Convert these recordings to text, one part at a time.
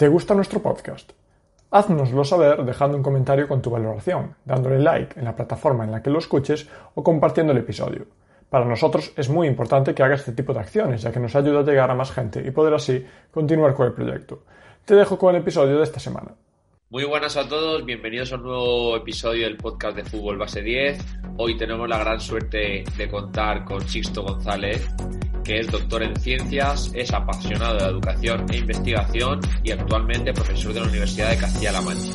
¿Te gusta nuestro podcast? Haznoslo saber dejando un comentario con tu valoración, dándole like en la plataforma en la que lo escuches o compartiendo el episodio. Para nosotros es muy importante que hagas este tipo de acciones, ya que nos ayuda a llegar a más gente y poder así continuar con el proyecto. Te dejo con el episodio de esta semana. Muy buenas a todos, bienvenidos a un nuevo episodio del podcast de Fútbol Base 10. Hoy tenemos la gran suerte de contar con Sixto González, es doctor en ciencias, es apasionado de educación e investigación y actualmente profesor de la Universidad de Castilla-La Mancha.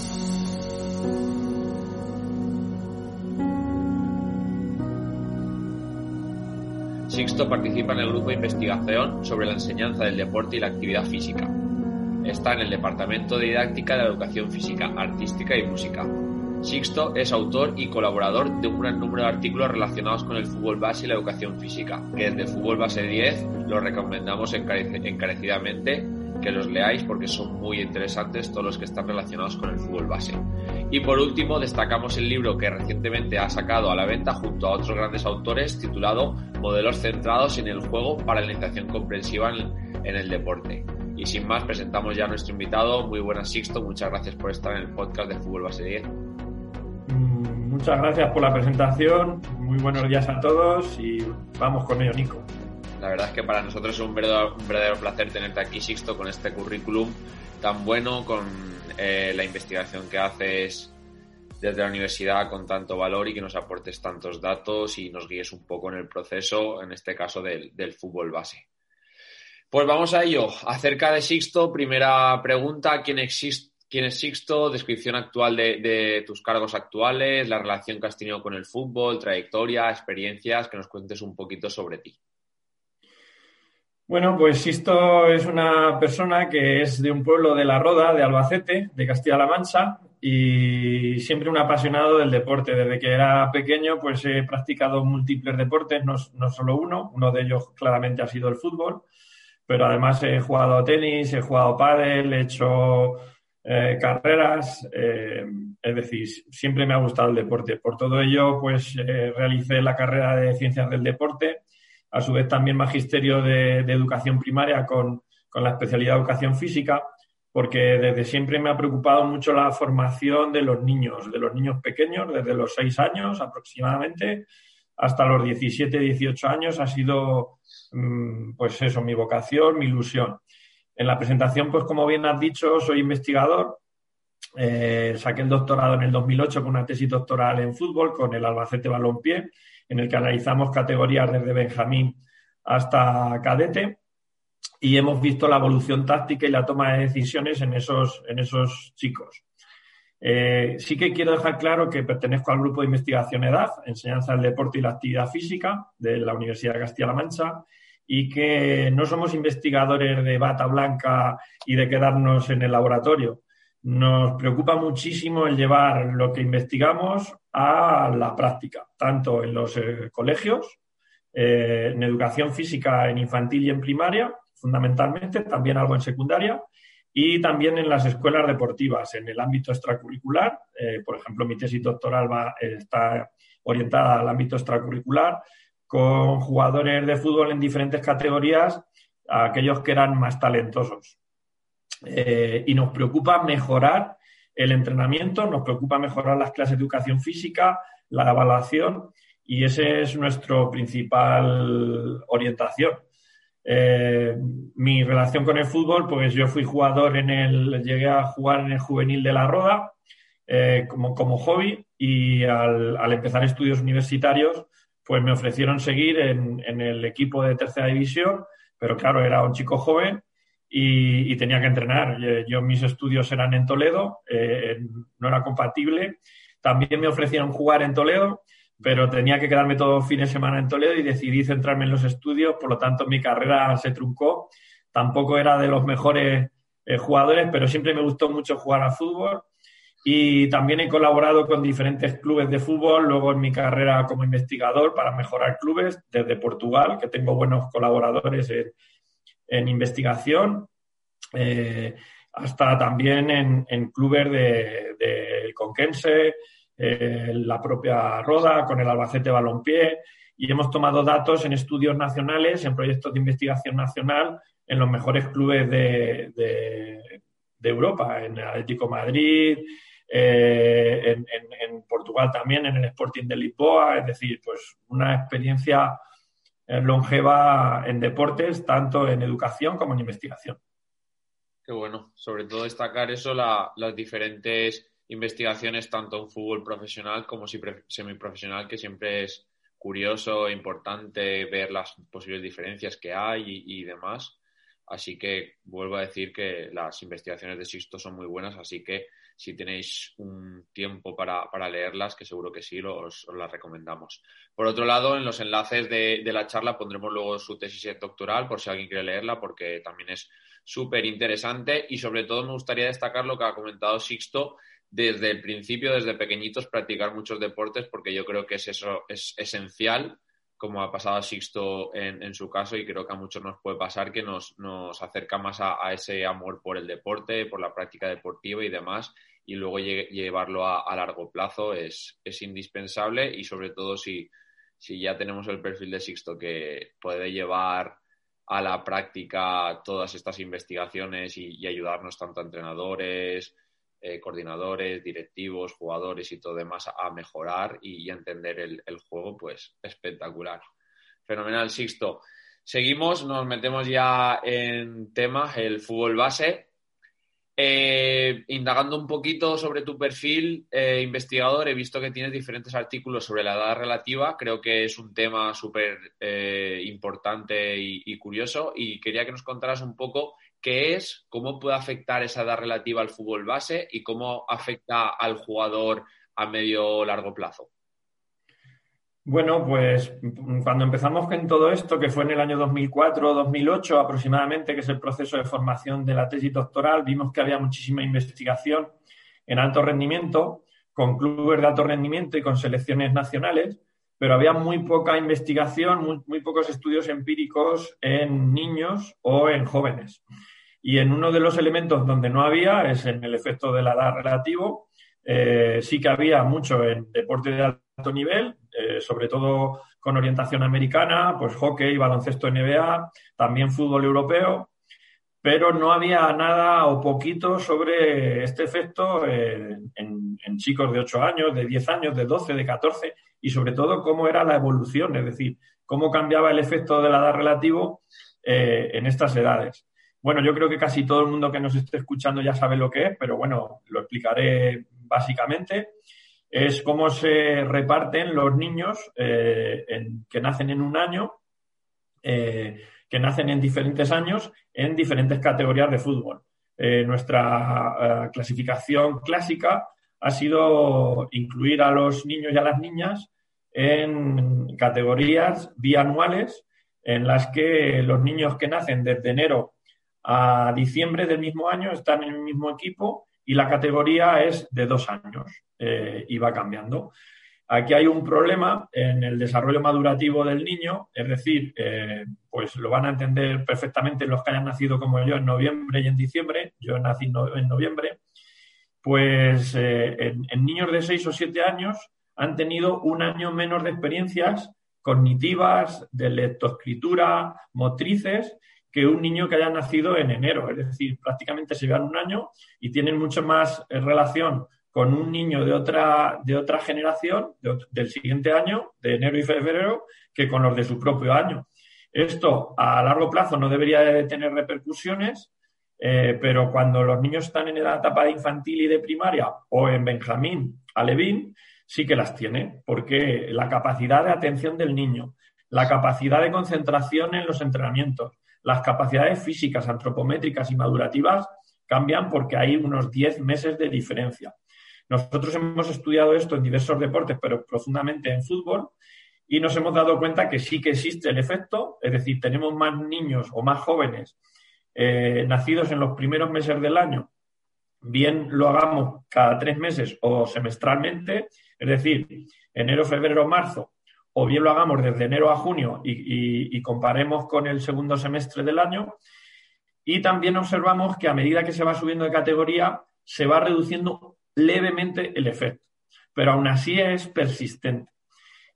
Sixto participa en el grupo de investigación sobre la enseñanza del deporte y la actividad física, Está en el Departamento de Didáctica de la Educación Física, Artística y Música. Sixto es autor y colaborador de un gran número de artículos relacionados con el fútbol base y la educación física, que desde Fútbol Base 10 los recomendamos encarecidamente que los leáis porque son muy interesantes todos los que están relacionados con el fútbol base. Y por último, destacamos el libro que recientemente ha sacado a la venta junto a otros grandes autores titulado Modelos centrados en el juego para la iniciación comprensiva en el deporte. Y sin más, presentamos ya a nuestro invitado. Muy buenas, Sixto. Muchas gracias por estar en el podcast de Fútbol Base 10. Mm, muchas gracias por la presentación. Muy buenos días a todos y vamos con ello, Nico. La verdad es que para nosotros es un verdadero, placer tenerte aquí, Sixto, con este currículum tan bueno, con eh, la investigación que haces desde la universidad con tanto valor y que nos aportes tantos datos y nos guíes un poco en el proceso, en este caso del, del fútbol base. Pues vamos a ello. Acerca de Sixto, primera pregunta, ¿quién, quién es Sixto? Descripción actual de, tus cargos actuales, la relación que has tenido con el fútbol, trayectoria, experiencias, que nos cuentes un poquito sobre ti. Bueno, pues Sixto es una persona que es de un pueblo de La Roda, de Albacete, de Castilla-La Mancha, y siempre un apasionado del deporte. Desde que era pequeño, pues he practicado múltiples deportes, no, no solo uno. Uno de ellos claramente ha sido el fútbol pero además he jugado tenis, he jugado pádel, he hecho eh, carreras, eh, es decir, siempre me ha gustado el deporte. Por todo ello, pues eh, realicé la carrera de Ciencias del Deporte, a su vez también magisterio de, Educación Primaria con, con, la especialidad de Educación Física, porque desde siempre me ha preocupado mucho la formación de los niños, de los niños pequeños, desde los seis años aproximadamente hasta los 17, 18 años ha sido, mm, pues eso, mi vocación, mi ilusión. En la presentación, pues como bien has dicho, soy investigador. Eh, saqué el doctorado en el 2008 con una tesis doctoral en fútbol con el Albacete Balompié, en el que analizamos categorías desde Benjamín hasta cadete y hemos visto la evolución táctica y la toma de decisiones en esos, en esos chicos. Eh, sí que quiero dejar claro que pertenezco al grupo de investigación EDAF, Enseñanza del Deporte y la Actividad Física, de la Universidad de Castilla-La Mancha, y que no somos investigadores de bata blanca y de quedarnos en el laboratorio. Nos preocupa muchísimo el llevar lo que investigamos a la práctica, tanto en los eh, colegios, eh, en educación física en infantil y en primaria, fundamentalmente, también algo en secundaria, y también en las escuelas deportivas, en el ámbito extracurricular. Eh, por ejemplo, mi tesis doctoral va, está orientada al ámbito extracurricular, con jugadores de fútbol en diferentes categorías, aquellos que eran más talentosos. Eh, y nos preocupa mejorar el entrenamiento, nos preocupa mejorar las clases de educación física, la evaluación, y esa es nuestra principal orientación. Eh, mi relación con el fútbol, pues yo fui jugador en el, llegué a jugar en el juvenil de la Roda eh, como, como hobby y al, empezar estudios universitarios, pues me ofrecieron seguir en, el equipo de tercera división, pero claro, era un chico joven y, tenía que entrenar. Yo, mis estudios eran en Toledo, eh, no era compatible. También me ofrecieron jugar en Toledo, pero tenía que quedarme todo fin de semana en Toledo y decidí centrarme en los estudios, por lo tanto mi carrera se truncó. Tampoco era de los mejores eh, jugadores, pero siempre me gustó mucho jugar al fútbol y también he colaborado con diferentes clubes de fútbol, luego en mi carrera como investigador para mejorar clubes desde Portugal, que tengo buenos colaboradores en, investigación, eh, hasta también en, clubes de, de Conquense, eh, la propia Roda, con el Albacete Balompié, y hemos tomado datos en estudios nacionales, en proyectos de investigación nacional, en los mejores clubes de, Europa, en Atlético Madrid, eh, en, Portugal también, en el Sporting de Lisboa, es decir, pues una experiencia eh, longeva en deportes, tanto en educación como en investigación. Qué bueno, sobre todo destacar eso, las diferentes investigaciones, tanto en fútbol profesional como semiprofesional, que siempre es curioso, importante ver las posibles diferencias que hay y demás. Así que vuelvo a decir que las investigaciones de Sixto son muy buenas, así que si tenéis un tiempo para, leerlas, que seguro que sí, os, las recomendamos. Por otro lado, en los enlaces de, la charla pondremos luego su tesis doctoral por si alguien quiere leerla, porque también es súper interesante y sobre todo me gustaría destacar lo que ha comentado Sixto desde el principio, desde pequeñitos, practicar muchos deportes, porque yo creo que es eso es esencial como ha pasado a Sixto en, su caso y creo que a muchos nos puede pasar que nos, acerca más a, ese amor por el deporte, por la práctica deportiva y demás y luego llevarlo a, largo plazo es, indispensable y sobre todo si, ya tenemos el perfil de Sixto que puede llevar a la práctica todas estas investigaciones y ayudarnos tanto a entrenadores, eh, coordinadores, directivos, jugadores y todo demás a, mejorar y, entender el, juego, pues espectacular. Fenomenal, Sixto. Seguimos, nos metemos ya en tema, el fútbol base. Eh, indagando un poquito sobre tu perfil eh, investigador, he visto que tienes diferentes artículos sobre la edad relativa. Creo que es un tema súper importante y, curioso y quería que nos contaras un poco qué es, cómo puede afectar esa edad relativa al fútbol base y cómo afecta al jugador a medio o largo plazo. Bueno, pues cuando empezamos con todo esto, que fue en el año 2004 o 2008 aproximadamente, que es el proceso de formación de la tesis doctoral, vimos que había muchísima investigación en alto rendimiento, con clubes de alto rendimiento y con selecciones nacionales, pero había muy poca investigación, muy pocos estudios empíricos en niños o en jóvenes. Y en uno de los elementos donde no había es en el efecto de la edad relativo. Eh, sí que había mucho en deporte de alto nivel, eh, sobre todo con orientación americana, pues hockey, baloncesto NBA, también fútbol europeo, pero no había nada o poquito sobre este efecto en, chicos de 8 años, de 10 años, de 12, de 14 y sobre todo cómo era la evolución, es decir, cómo cambiaba el efecto de la edad relativo eh, en estas edades. Bueno, yo creo que casi todo el mundo que nos esté escuchando ya sabe lo que es, pero bueno, lo explicaré básicamente. Es cómo se reparten los niños eh, que nacen en un año, eh, que nacen en diferentes años, en diferentes categorías de fútbol. Eh, nuestra clasificación clásica ha sido incluir a los niños y a las niñas en categorías bianuales en las que los niños que nacen desde enero a diciembre del mismo año están en el mismo equipo y la categoría es de dos años eh, y va cambiando. Aquí hay un problema en el desarrollo madurativo del niño, es decir, eh, pues lo van a entender perfectamente los que hayan nacido como yo en noviembre y en diciembre, yo nací en noviembre, pues eh, en, niños de seis o siete años han tenido un año menos de experiencias cognitivas, de lectoescritura, motrices, que un niño que haya nacido en enero. Es decir, prácticamente se llevan un año y tienen mucho más eh, relación con un niño de otra, de otra generación, del siguiente año, de enero y febrero, que con los de su propio año. Esto a largo plazo no debería de tener repercusiones, eh, pero cuando los niños están en la etapa de infantil y de primaria o en Benjamín, Alevín, sí que las tiene, porque la capacidad de atención del niño, la capacidad de concentración en los entrenamientos, las capacidades físicas, antropométricas y madurativas cambian porque hay unos 10 meses de diferencia. Nosotros hemos estudiado esto en diversos deportes, pero profundamente en fútbol, y nos hemos dado cuenta que sí que existe el efecto, es decir, tenemos más niños o más jóvenes eh, nacidos en los primeros meses del año, bien lo hagamos cada tres meses o semestralmente, es decir, enero, febrero, marzo, o bien lo hagamos desde enero a junio y, comparemos con el segundo semestre del año. Y también observamos que a medida que se va subiendo de categoría, se va reduciendo levemente el efecto, pero aún así es persistente.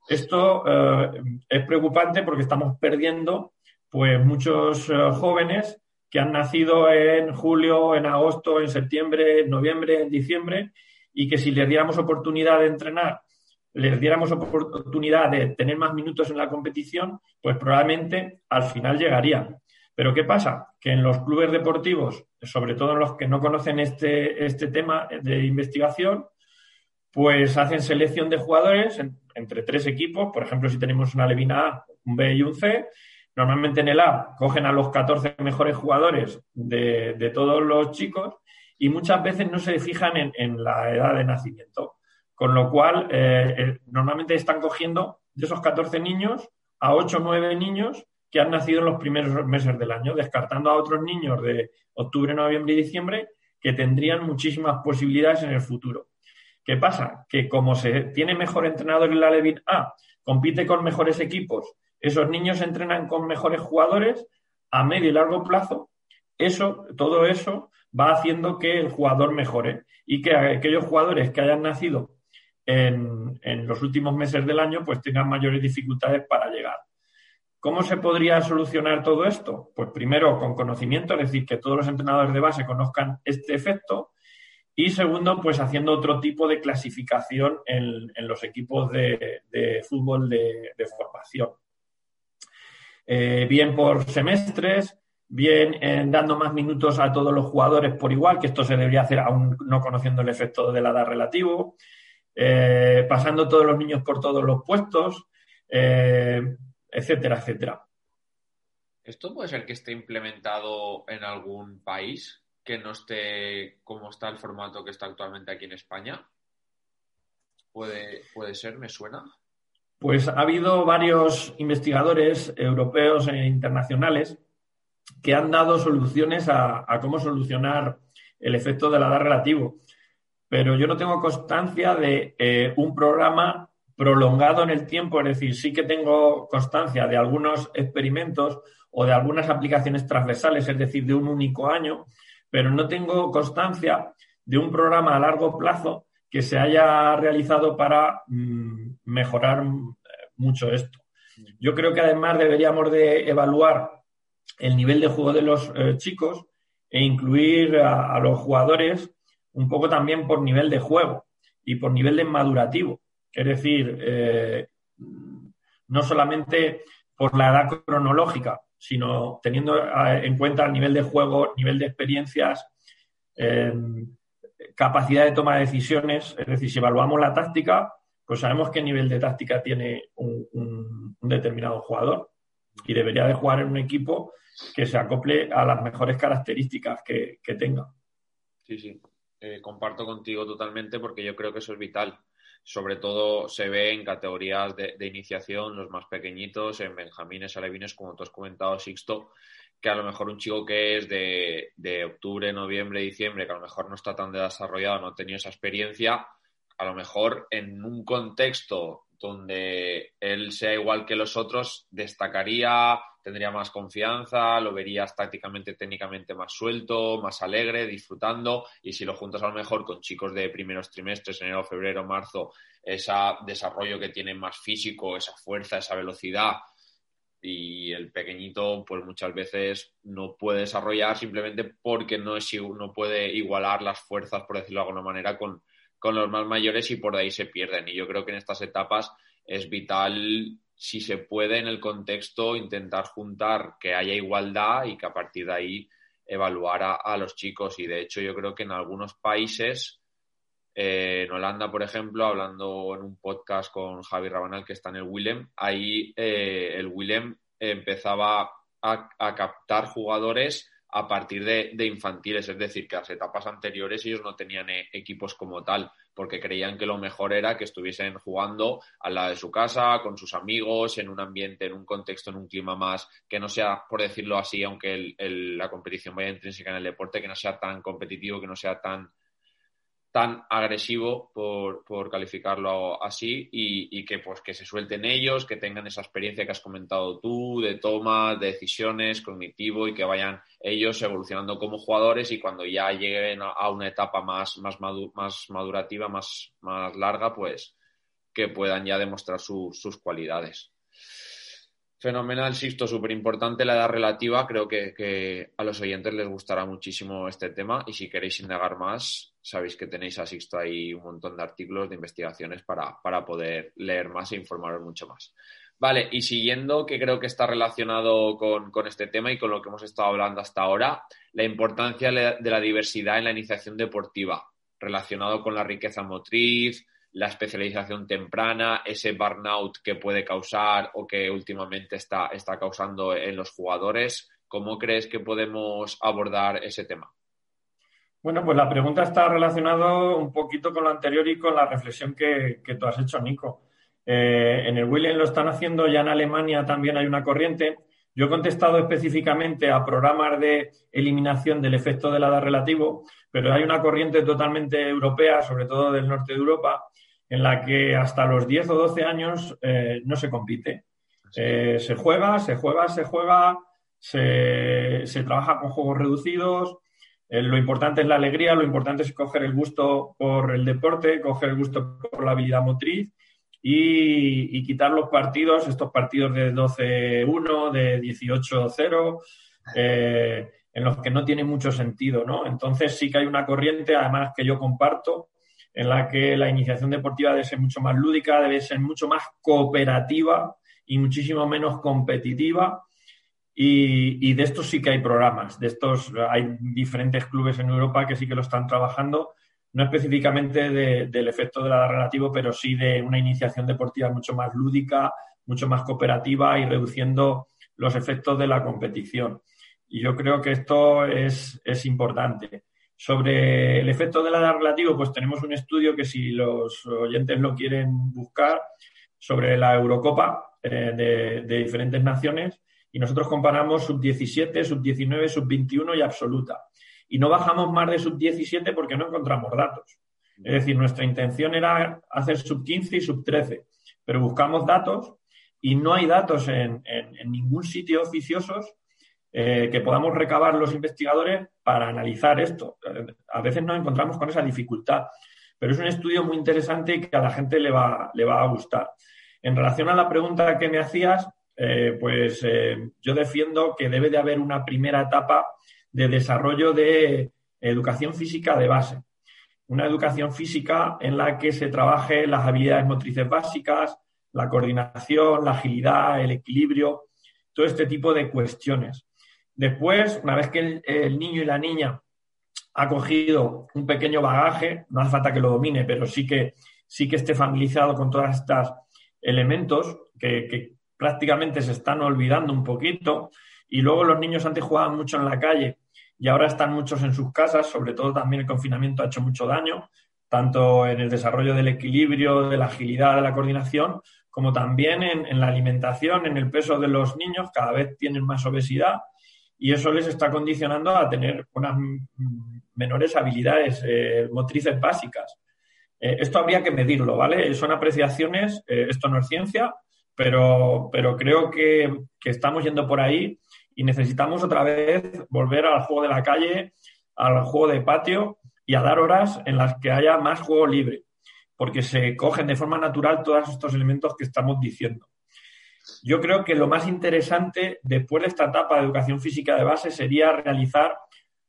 Esto eh, es preocupante porque estamos perdiendo pues muchos eh, jóvenes que han nacido en julio, en agosto, en septiembre, en noviembre, en diciembre, y que si les diéramos oportunidad de entrenar, les diéramos oportunidad de tener más minutos en la competición, pues probablemente al final llegarían. Pero ¿qué pasa? Que en los clubes deportivos, sobre todo los que no conocen este, este tema de investigación, pues hacen selección de jugadores entre tres equipos. Por ejemplo, si tenemos una Levina A, un B y un C, Normalmente en el A cogen a los 14 mejores jugadores de, todos los chicos y muchas veces no se fijan en, la edad de nacimiento. Con lo cual, eh, eh, normalmente están cogiendo de esos 14 niños a 8 o 9 niños que han nacido en los primeros meses del año, descartando a otros niños de octubre, noviembre y diciembre que tendrían muchísimas posibilidades en el futuro. ¿Qué pasa? Que como se tiene mejor entrenador en la Levin A, compite con mejores equipos esos niños entrenan con mejores jugadores a medio y largo plazo. Eso, todo eso va haciendo que el jugador mejore y que aquellos jugadores que hayan nacido en, los últimos meses del año pues tengan mayores dificultades para llegar. ¿Cómo se podría solucionar todo esto? Pues primero con conocimiento, es decir, que todos los entrenadores de base conozcan este efecto y segundo, pues haciendo otro tipo de clasificación en, los equipos de, fútbol de formación. Eh, bien por semestres, bien eh, dando más minutos a todos los jugadores por igual, que esto se debería hacer aún no conociendo el efecto de la edad relativo, eh, pasando todos los niños por todos los puestos, etcétera, etcétera. ¿Esto puede ser que esté implementado en algún país que no esté como está el formato que está actualmente aquí en España? ¿Puede, puede ser? ¿Me suena? Pues ha habido varios investigadores europeos e internacionales que han dado soluciones a, cómo solucionar el efecto de la edad relativo. Pero yo no tengo constancia de eh, un programa prolongado en el tiempo, es decir, sí que tengo constancia de algunos experimentos o de algunas aplicaciones transversales, es decir, de un único año, pero no tengo constancia de un programa a largo plazo que se haya realizado para mm, mejorar eh, mucho esto. Yo creo que además deberíamos de evaluar el nivel de juego de los eh, chicos e incluir a, los jugadores un poco también por nivel de juego y por nivel de madurativo. Es decir, eh, no solamente por la edad cronológica, sino teniendo en cuenta el nivel de juego, nivel de experiencias, capacidad de toma de decisiones, es decir, si evaluamos la táctica, pues sabemos qué nivel de táctica tiene un, determinado jugador y debería de jugar en un equipo que se acople a las mejores características que, tenga. Sí, sí, eh, comparto contigo totalmente porque yo creo que eso es vital. Sobre todo se ve en categorías de, de iniciación, los más pequeñitos, en benjamines, alevines, como tú has comentado, Sixto, que a lo mejor un chico que es de, de, octubre, noviembre, diciembre, que a lo mejor no está tan desarrollado, no ha tenido esa experiencia, a lo mejor en un contexto donde él sea igual que los otros, destacaría, tendría más confianza, lo verías tácticamente, técnicamente más suelto, más alegre, disfrutando, y si lo juntas a lo mejor con chicos de primeros trimestres, enero, febrero, marzo, ese desarrollo que tienen más físico, esa fuerza, esa velocidad, y el pequeñito pues muchas veces no puede desarrollar simplemente porque no, es, no puede igualar las fuerzas, por decirlo de alguna manera, con, con los más mayores y por ahí se pierden. Y yo creo que en estas etapas es vital, si se puede en el contexto, intentar juntar que haya igualdad y que a partir de ahí evaluar a, los chicos. Y de hecho yo creo que en algunos países eh, en Holanda, por ejemplo, hablando en un podcast con Javi Rabanal, que está en el Willem, ahí eh, el Willem empezaba a, captar jugadores a partir de, infantiles, es decir, que las etapas anteriores ellos no tenían eh, equipos como tal, porque creían que lo mejor era que estuviesen jugando al lado de su casa, con sus amigos, en un ambiente, en un contexto, en un clima más, que no sea, por decirlo así, aunque la competición vaya intrínseca en el deporte, que no sea tan competitivo, que no sea tan tan agresivo por, por calificarlo así y, que pues que se suelten ellos, que tengan esa experiencia que has comentado tú de toma, de decisiones, cognitivo y que vayan ellos evolucionando como jugadores y cuando ya lleguen a una etapa más, más, más madurativa, más, más larga, pues que puedan ya demostrar sus cualidades. Fenomenal, Sisto, súper importante la edad relativa. Creo que, a los oyentes les gustará muchísimo este tema y si queréis indagar más, sabéis que tenéis a ahí un montón de artículos, de investigaciones para, para poder leer más e informaros mucho más. Vale, y siguiendo, que creo que está relacionado con, con, este tema y con lo que hemos estado hablando hasta ahora, la importancia de la diversidad en la iniciación deportiva, relacionado con la riqueza motriz, la especialización temprana, ese burnout que puede causar o que últimamente está, está causando en los jugadores. ¿Cómo crees que podemos abordar ese tema? Bueno, pues la pregunta está relacionada un poquito con lo anterior y con la reflexión que, tú has hecho, Nico. Eh, en el William lo están haciendo, ya en Alemania también hay una corriente. Yo he contestado específicamente a programas de eliminación del efecto del hada relativo, pero hay una corriente totalmente europea, sobre todo del norte de Europa, en la que hasta los 10 o 12 años eh, no se compite. Eh, se juega, se juega, se juega, se, trabaja con juegos reducidos. Eh, lo importante es la alegría, lo importante es coger el gusto por el deporte, coger el gusto por la habilidad motriz y, quitar los partidos, estos partidos de 12-1, de 18-0, en los que no tiene mucho sentido, ¿no? Entonces sí que hay una corriente, además que yo comparto, en la que la iniciación deportiva debe ser mucho más lúdica, debe ser mucho más cooperativa y muchísimo menos competitiva. Y, de estos sí que hay programas, de estos hay diferentes clubes en Europa que sí que lo están trabajando, no específicamente del efecto de la relativo, pero sí de una iniciación deportiva mucho más lúdica, mucho más cooperativa y reduciendo los efectos de la competición. Y yo creo que esto es, es importante. Sobre el efecto de la edad relativo, pues tenemos un estudio que si los oyentes lo quieren buscar sobre la Eurocopa eh, de, diferentes naciones y nosotros comparamos sub-17, sub-19, sub-21 y absoluta. Y no bajamos más de sub-17 porque no encontramos datos. Es decir, nuestra intención era hacer sub-15 y sub-13, pero buscamos datos y no hay datos en, en ningún sitio oficiosos eh, que podamos recabar los investigadores para analizar esto. A veces nos encontramos con esa dificultad, pero es un estudio muy interesante y que a la gente le va, le va a gustar. En relación a la pregunta que me hacías, eh, pues eh, yo defiendo que debe de haber una primera etapa de desarrollo de educación física de base. Una educación física en la que se trabaje las habilidades motrices básicas, la coordinación, la agilidad, el equilibrio, todo este tipo de cuestiones. Después, una vez que el, niño y la niña ha cogido un pequeño bagaje, no hace falta que lo domine, pero sí que, sí que esté familiarizado con todos estos elementos que, prácticamente se están olvidando un poquito. Y luego los niños antes jugaban mucho en la calle y ahora están muchos en sus casas, sobre todo también el confinamiento ha hecho mucho daño, tanto en el desarrollo del equilibrio, de la agilidad, de la coordinación, como también en, la alimentación, en el peso de los niños, cada vez tienen más obesidad y eso les está condicionando a tener unas menores habilidades eh, motrices básicas. Eh, esto habría que medirlo, ¿vale? Son apreciaciones, eh, esto no es ciencia, pero, pero creo que, que, estamos yendo por ahí y necesitamos otra vez volver al juego de la calle, al juego de patio y a dar horas en las que haya más juego libre, porque se cogen de forma natural todos estos elementos que estamos diciendo. Yo creo que lo más interesante después de esta etapa de educación física de base sería realizar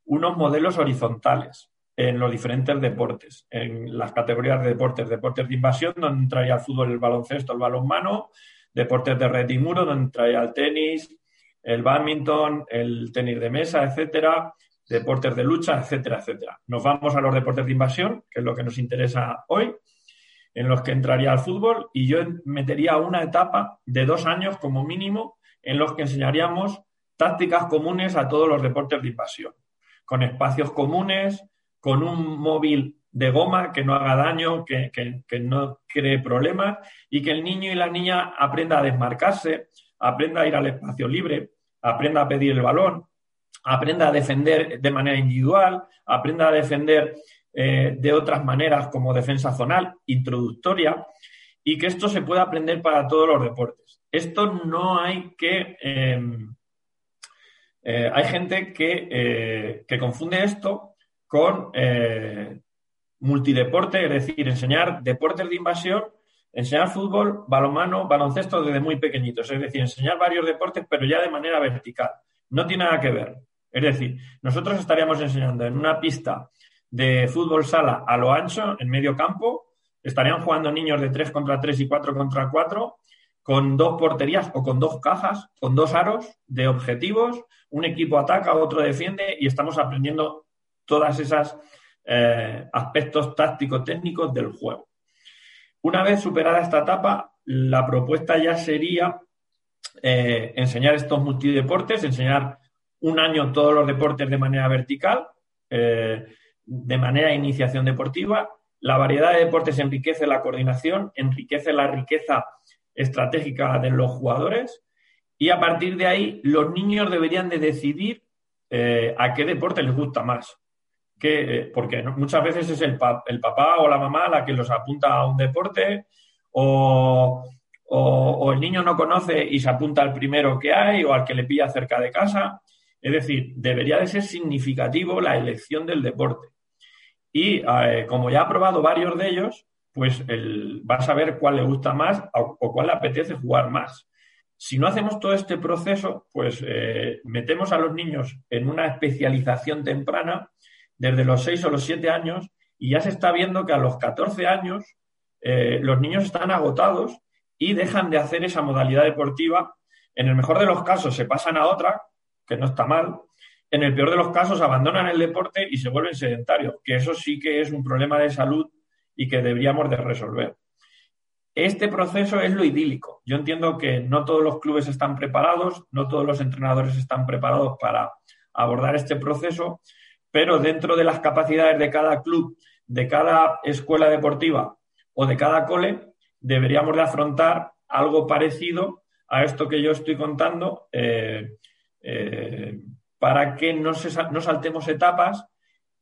unos modelos horizontales en los diferentes deportes, en las categorías de deportes, deportes de invasión, donde entraría el fútbol, el baloncesto, el balonmano, deportes de red y muro, donde entraría el tenis, el badminton, el tenis de mesa, etcétera, deportes de lucha, etcétera, etcétera. Nos vamos a los deportes de invasión, que es lo que nos interesa hoy, en los que entraría al fútbol y yo metería una etapa de dos años como mínimo en los que enseñaríamos tácticas comunes a todos los deportes de invasión, con espacios comunes, con un móvil de goma que no haga daño, que, no cree problemas y que el niño y la niña aprenda a desmarcarse, aprenda a ir al espacio libre, aprenda a pedir el balón, aprenda a defender de manera individual, aprenda a defender eh, de otras maneras como defensa zonal, introductoria, y que esto se pueda aprender para todos los deportes. Esto no hay que... Em, eh, hay gente que, eh, que, confunde esto con multideporte, es decir, enseñar deportes de invasión enseñar fútbol, balonmano, baloncesto desde muy pequeñitos, es decir, enseñar varios deportes, pero ya de manera vertical. No tiene nada que ver. Es decir, nosotros estaríamos enseñando en una pista de fútbol sala a lo ancho, en medio campo, estarían jugando niños de 3 contra 3 y 4 contra 4, con dos porterías o con dos cajas, con dos aros de objetivos, un equipo ataca, otro defiende y estamos aprendiendo todas esas eh, aspectos tácticos técnicos del juego. Una vez superada esta etapa, la propuesta ya sería eh, enseñar estos multideportes, enseñar un año todos los deportes de manera vertical, eh, de manera de iniciación deportiva. La variedad de deportes enriquece la coordinación, enriquece la riqueza estratégica de los jugadores y a partir de ahí los niños deberían de decidir a qué deporte les gusta más. Que, porque muchas veces es el, papá o la mamá la que los apunta a un deporte o, el niño no conoce y se apunta al primero que hay o al que le pilla cerca de casa. Es decir, debería de ser significativo la elección del deporte. Y eh, como ya ha probado varios de ellos, pues va a saber cuál le gusta más o, cuál le apetece jugar más. Si no hacemos todo este proceso, pues eh, metemos a los niños en una especialización temprana desde los 6 o los 7 años y ya se está viendo que a los 14 años eh, los niños están agotados y dejan de hacer esa modalidad deportiva. En el mejor de los casos se pasan a otra, que no está mal. En el peor de los casos abandonan el deporte y se vuelven sedentarios, que eso sí que es un problema de salud y que deberíamos de resolver. Este proceso es lo idílico. Yo entiendo que no todos los clubes están preparados, no todos los entrenadores están preparados para abordar este proceso, pero dentro de las capacidades de cada club, de cada escuela deportiva o de cada cole, deberíamos de afrontar algo parecido a esto que yo estoy contando eh, eh, para que no, no saltemos etapas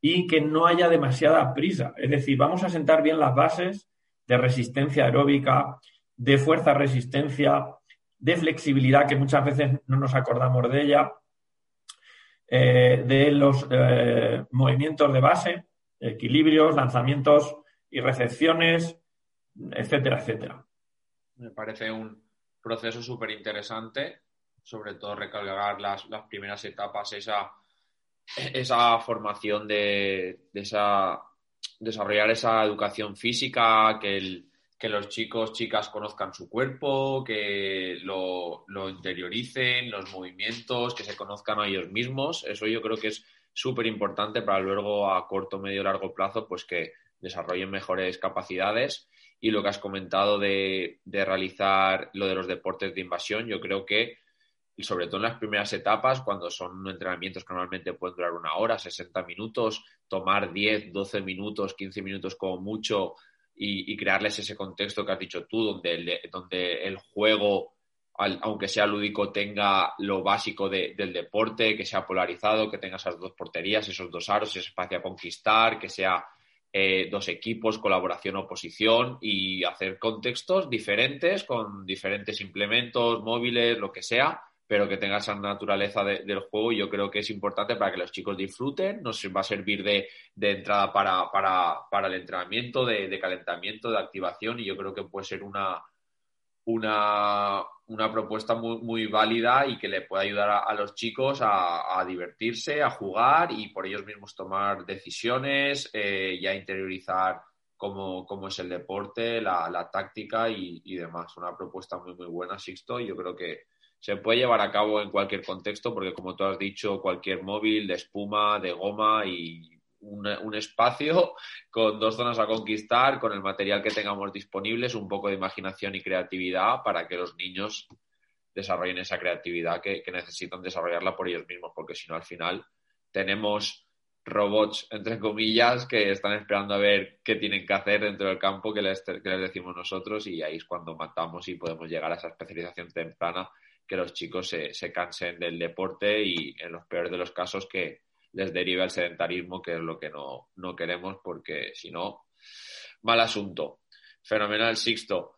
y que no haya demasiada prisa. Es decir, vamos a sentar bien las bases de resistencia aeróbica, de fuerza resistencia, de flexibilidad, que muchas veces no nos acordamos de ella, eh, de los movimientos de base, equilibrios, lanzamientos y recepciones, etcétera, etcétera. Me parece un proceso súper interesante, sobre todo recargar las, primeras etapas, esa, esa formación de, esa, desarrollar esa educación física, que, que los chicos, chicas conozcan su cuerpo, que lo, lo, interioricen, los movimientos, que se conozcan a ellos mismos. Eso yo creo que es súper importante para luego a corto, medio, largo plazo, pues que desarrollen mejores capacidades y lo que has comentado de, realizar lo de los deportes de invasión, yo creo que, sobre todo en las primeras etapas, cuando son entrenamientos que normalmente pueden durar una hora, 60 minutos, tomar 10, 12 minutos, 15 minutos como mucho y, crearles ese contexto que has dicho tú, donde el, donde el juego, aunque sea lúdico, tenga lo básico del deporte, que sea polarizado, que tenga esas dos porterías, esos dos aros, ese espacio a conquistar, que sea eh, dos equipos, colaboración, oposición y hacer contextos diferentes con diferentes implementos, móviles, lo que sea, pero que tenga esa naturaleza del juego y yo creo que es importante para que los chicos disfruten, nos va a servir de, entrada para, el entrenamiento, de, calentamiento, de activación y yo creo que puede ser una, una, una propuesta muy, muy, válida y que le puede ayudar a, los chicos a, divertirse, a jugar y por ellos mismos tomar decisiones eh, y a interiorizar cómo, cómo, es el deporte, la, táctica y, y, demás. Una propuesta muy, muy buena, Sixto, y yo creo que se puede llevar a cabo en cualquier contexto porque, como tú has dicho, cualquier móvil de espuma, de goma y un, espacio con dos zonas a conquistar, con el material que tengamos disponibles, un poco de imaginación y creatividad para que los niños desarrollen esa creatividad que, necesitan desarrollarla por ellos mismos, porque si no, al final tenemos robots, entre comillas, que están esperando a ver qué tienen que hacer dentro del campo que les, que les decimos nosotros y ahí es cuando matamos y podemos llegar a esa especialización temprana que los chicos se, se cansen del deporte y en los peores de los casos que, les deriva el sedentarismo, que es lo que no, no queremos, porque si no, mal asunto. Fenomenal, Sixto.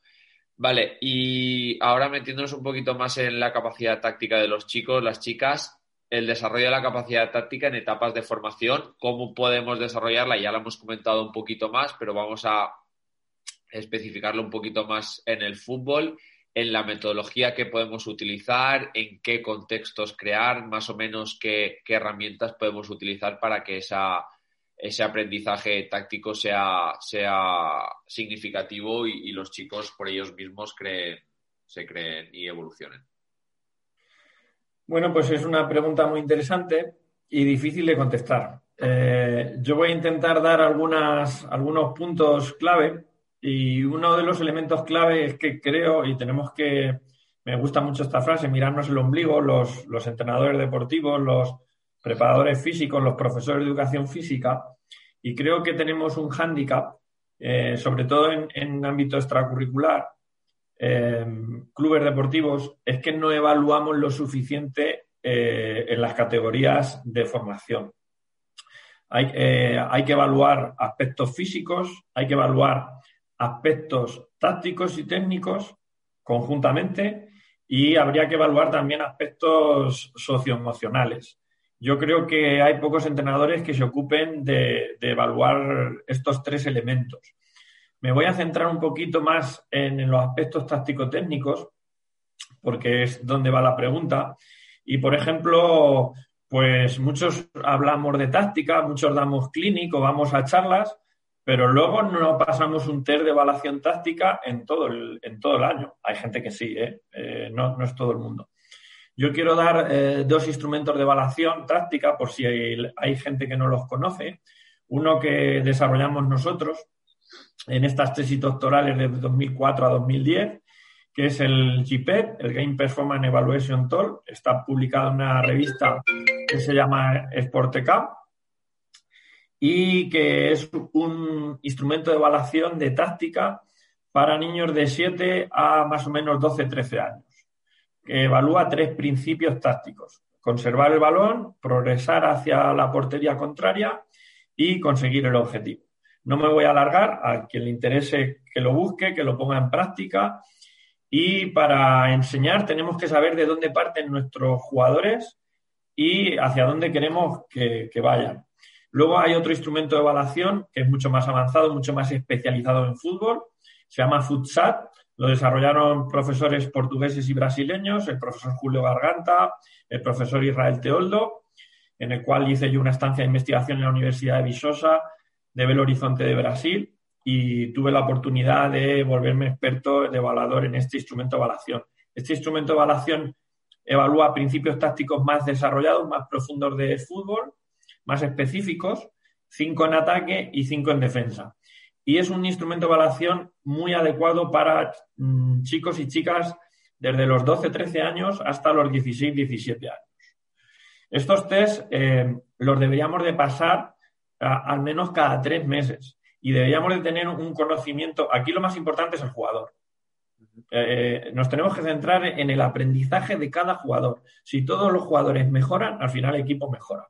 Vale, y ahora metiéndonos un poquito más en la capacidad táctica de los chicos, las chicas, el desarrollo de la capacidad táctica en etapas de formación, cómo podemos desarrollarla, ya la hemos comentado un poquito más, pero vamos a especificarlo un poquito más en el fútbol, en la metodología que podemos utilizar, en qué contextos crear, más o menos qué, herramientas podemos utilizar para que ese aprendizaje táctico sea, significativo y, los chicos por ellos mismos creen, se creen y evolucionen. Bueno, pues es una pregunta muy interesante y difícil de contestar. Eh, yo voy a intentar dar algunos puntos clave y uno de los elementos clave es que creo, y tenemos que, me gusta mucho esta frase, mirarnos el ombligo, los, los entrenadores deportivos, los preparadores físicos, los profesores de educación física, y creo que tenemos un hándicap, eh, sobre todo en, en ámbito extracurricular, eh, clubes deportivos, es que no evaluamos lo suficiente eh, en las categorías de formación. Hay, hay, que evaluar aspectos físicos, hay que evaluar aspectos tácticos y técnicos conjuntamente y habría que evaluar también aspectos socioemocionales. Yo creo que hay pocos entrenadores que se ocupen de evaluar estos tres elementos. Me voy a centrar un poquito más en, los aspectos táctico-técnicos, porque es donde va la pregunta. Y, por ejemplo, pues muchos hablamos de táctica, muchos damos clínico, vamos a charlas, pero luego no pasamos un test de evaluación táctica en todo el, en todo el año. Hay gente que sí, ¿eh? Eh, no, es todo el mundo. Yo quiero dar eh, dos instrumentos de evaluación táctica por si hay, gente que no los conoce. Uno que desarrollamos nosotros, en estas tesis doctorales de 2004 a 2010, que es el GPET, el Game Performance Evaluation Tool. Está publicado en una revista que se llama Sportecap y que es un instrumento de evaluación de táctica para niños de 7 a más o menos 12, 13 años, que evalúa tres principios tácticos. Conservar el balón, progresar hacia la portería contraria y conseguir el objetivo. No me voy a alargar, a quien le interese que lo busque, que lo ponga en práctica. Y para enseñar tenemos que saber de dónde parten nuestros jugadores y hacia dónde queremos que, vayan. Luego hay otro instrumento de evaluación que es mucho más avanzado, mucho más especializado en fútbol. Se llama FUTSAT. Lo desarrollaron profesores portugueses y brasileños, el profesor Julio Garganta, el profesor Israel Teoldo, en el cual hice yo una estancia de investigación en la Universidad de Visosa de Belo Horizonte de Brasil y tuve la oportunidad de volverme experto de evaluador en este instrumento de evaluación. Este instrumento de evaluación evalúa principios tácticos más desarrollados, más profundos de fútbol, más específicos, cinco en ataque y cinco en defensa. Y es un instrumento de evaluación muy adecuado para mm, chicos y chicas desde los 12-13 años hasta los 16-17 años. Estos test eh, los deberíamos de pasar al menos cada tres meses. Y deberíamos de tener un conocimiento. Aquí lo más importante es el jugador. Eh, nos tenemos que centrar en el aprendizaje de cada jugador. Si todos los jugadores mejoran, al final el equipo mejora.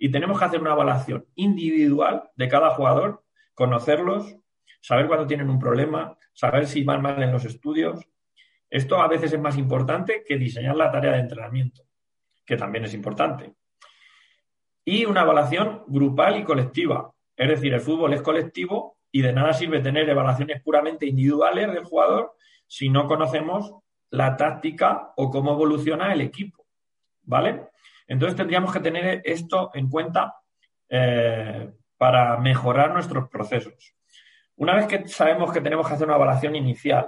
Y tenemos que hacer una evaluación individual de cada jugador, conocerlos, saber cuándo tienen un problema, saber si van mal en los estudios. Esto a veces es más importante que diseñar la tarea de entrenamiento, que también es importante y una evaluación grupal y colectiva. Es decir, el fútbol es colectivo y de nada sirve tener evaluaciones puramente individuales del jugador si no conocemos la táctica o cómo evoluciona el equipo. ¿Vale? Entonces tendríamos que tener esto en cuenta eh, para mejorar nuestros procesos. Una vez que sabemos que tenemos que hacer una evaluación inicial,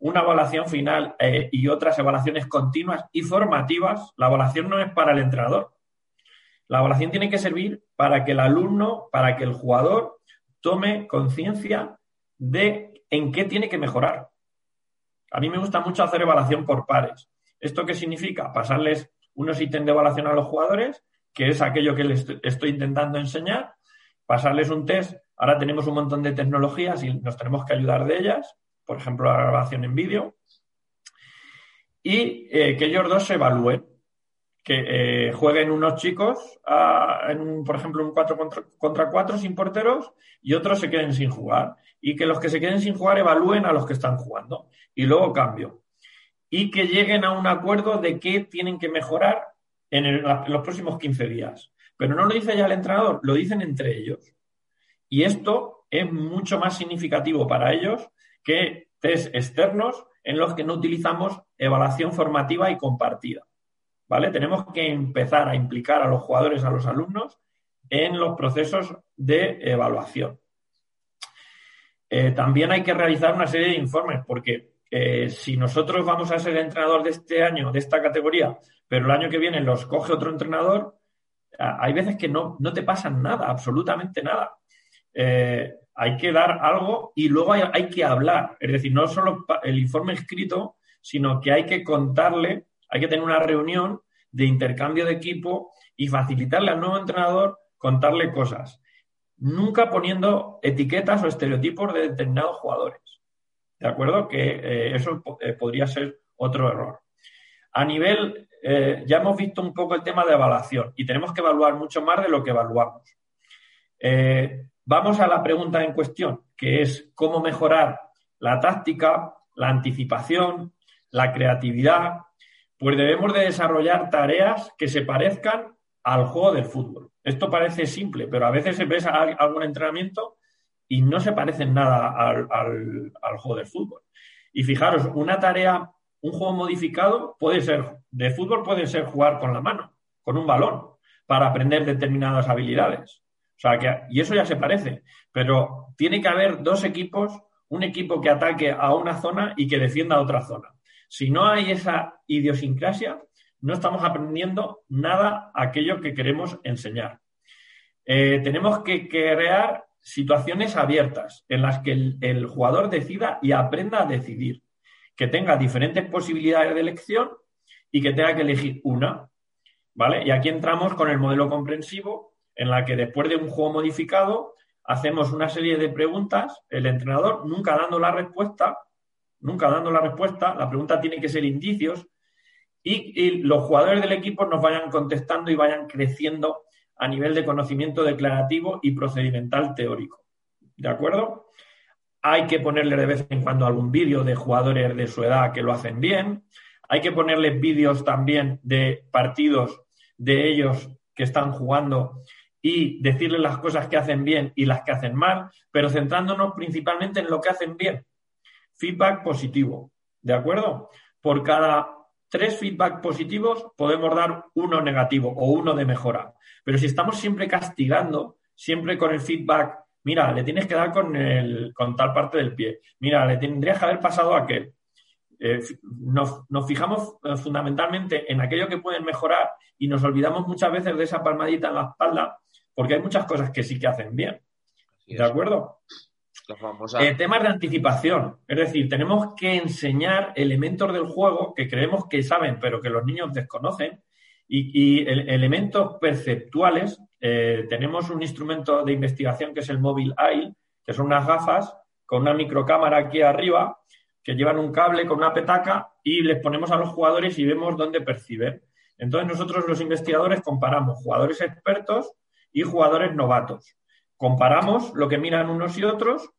una evaluación final eh, y otras evaluaciones continuas y formativas, la evaluación no es para el entrenador, la evaluación tiene que servir para que el alumno, para que el jugador tome conciencia de en qué tiene que mejorar. A mí me gusta mucho hacer evaluación por pares. ¿Esto qué significa? Pasarles unos ítems de evaluación a los jugadores, que es aquello que les estoy intentando enseñar, pasarles un test. Ahora tenemos un montón de tecnologías y nos tenemos que ayudar de ellas, por ejemplo, la grabación en vídeo, y eh, que ellos dos se evalúen que eh, jueguen unos chicos, en por ejemplo, un 4 contra, 4 sin porteros y otros se queden sin jugar. Y que los que se queden sin jugar evalúen a los que están jugando. Y luego cambio. Y que lleguen a un acuerdo de qué tienen que mejorar en, los próximos 15 días. Pero no lo dice ya el entrenador, lo dicen entre ellos. Y esto es mucho más significativo para ellos que test externos en los que no utilizamos evaluación formativa y compartida. ¿Vale? Tenemos que empezar a implicar a los jugadores, a los alumnos, en los procesos de evaluación. Eh, también hay que realizar una serie de informes, porque eh, si nosotros vamos a ser entrenador de este año, de esta categoría, pero el año que viene los coge otro entrenador, hay veces que no, no te pasa nada, absolutamente nada. Eh, hay que dar algo y luego hay, que hablar. Es decir, no solo el informe escrito, sino que hay que contarle, hay que tener una reunión de intercambio de equipo y facilitarle al nuevo entrenador contarle cosas. Nunca poniendo etiquetas o estereotipos de determinados jugadores. ¿De acuerdo? Que eh, eso eh, podría ser otro error. A nivel, eh, ya hemos visto un poco el tema de evaluación y tenemos que evaluar mucho más de lo que evaluamos. Vamos a la pregunta en cuestión, que es cómo mejorar la táctica, la anticipación, la creatividad. Pues debemos de desarrollar tareas que se parezcan al juego del fútbol. Esto parece simple, pero a veces se ves algún entrenamiento y no se parecen nada al, juego del fútbol. Y fijaros, una tarea, un juego modificado puede ser, de fútbol puede ser jugar con la mano, con un balón, para aprender determinadas habilidades. O sea, que, y eso ya se parece, pero tiene que haber dos equipos, un equipo que ataque a una zona y que defienda a otra zona. Si no hay esa idiosincrasia, no estamos aprendiendo nada aquello que queremos enseñar. Eh, tenemos que crear situaciones abiertas en las que el, jugador decida y aprenda a decidir, que tenga diferentes posibilidades de elección y que tenga que elegir una. ¿Vale? Y aquí entramos con el modelo comprensivo, en la que después de un juego modificado hacemos una serie de preguntas, el entrenador nunca dando la respuesta, nunca dando la respuesta, la pregunta tiene que ser indicios y, los jugadores del equipo nos vayan contestando y vayan creciendo a nivel de conocimiento declarativo y procedimental teórico. ¿De acuerdo? Hay que ponerle de vez en cuando algún vídeo de jugadores de su edad que lo hacen bien. Hay que ponerles vídeos también de partidos de ellos que están jugando y decirles las cosas que hacen bien y las que hacen mal, pero centrándonos principalmente en lo que hacen bien. Feedback positivo, ¿de acuerdo? Por cada tres feedback positivos podemos dar uno negativo o uno de mejora. Pero si estamos siempre castigando, siempre con el feedback, mira, le tienes que dar con, el, con tal parte del pie, mira, le tendrías que haber pasado a aquel. Eh, nos, nos, fijamos eh, fundamentalmente en aquello que pueden mejorar y nos olvidamos muchas veces de esa palmadita en la espalda porque hay muchas cosas que sí que hacen bien. ¿De acuerdo? Eh, temas de anticipación. Es decir, tenemos que enseñar elementos del juego que creemos que saben, pero que los niños desconocen. Y, elementos perceptuales. Eh, tenemos un instrumento de investigación que es el Mobile Eye, que son unas gafas con una microcámara aquí arriba que llevan un cable con una petaca y les ponemos a los jugadores y vemos dónde perciben. Entonces nosotros los investigadores comparamos jugadores expertos y jugadores novatos. Comparamos lo que miran unos y otros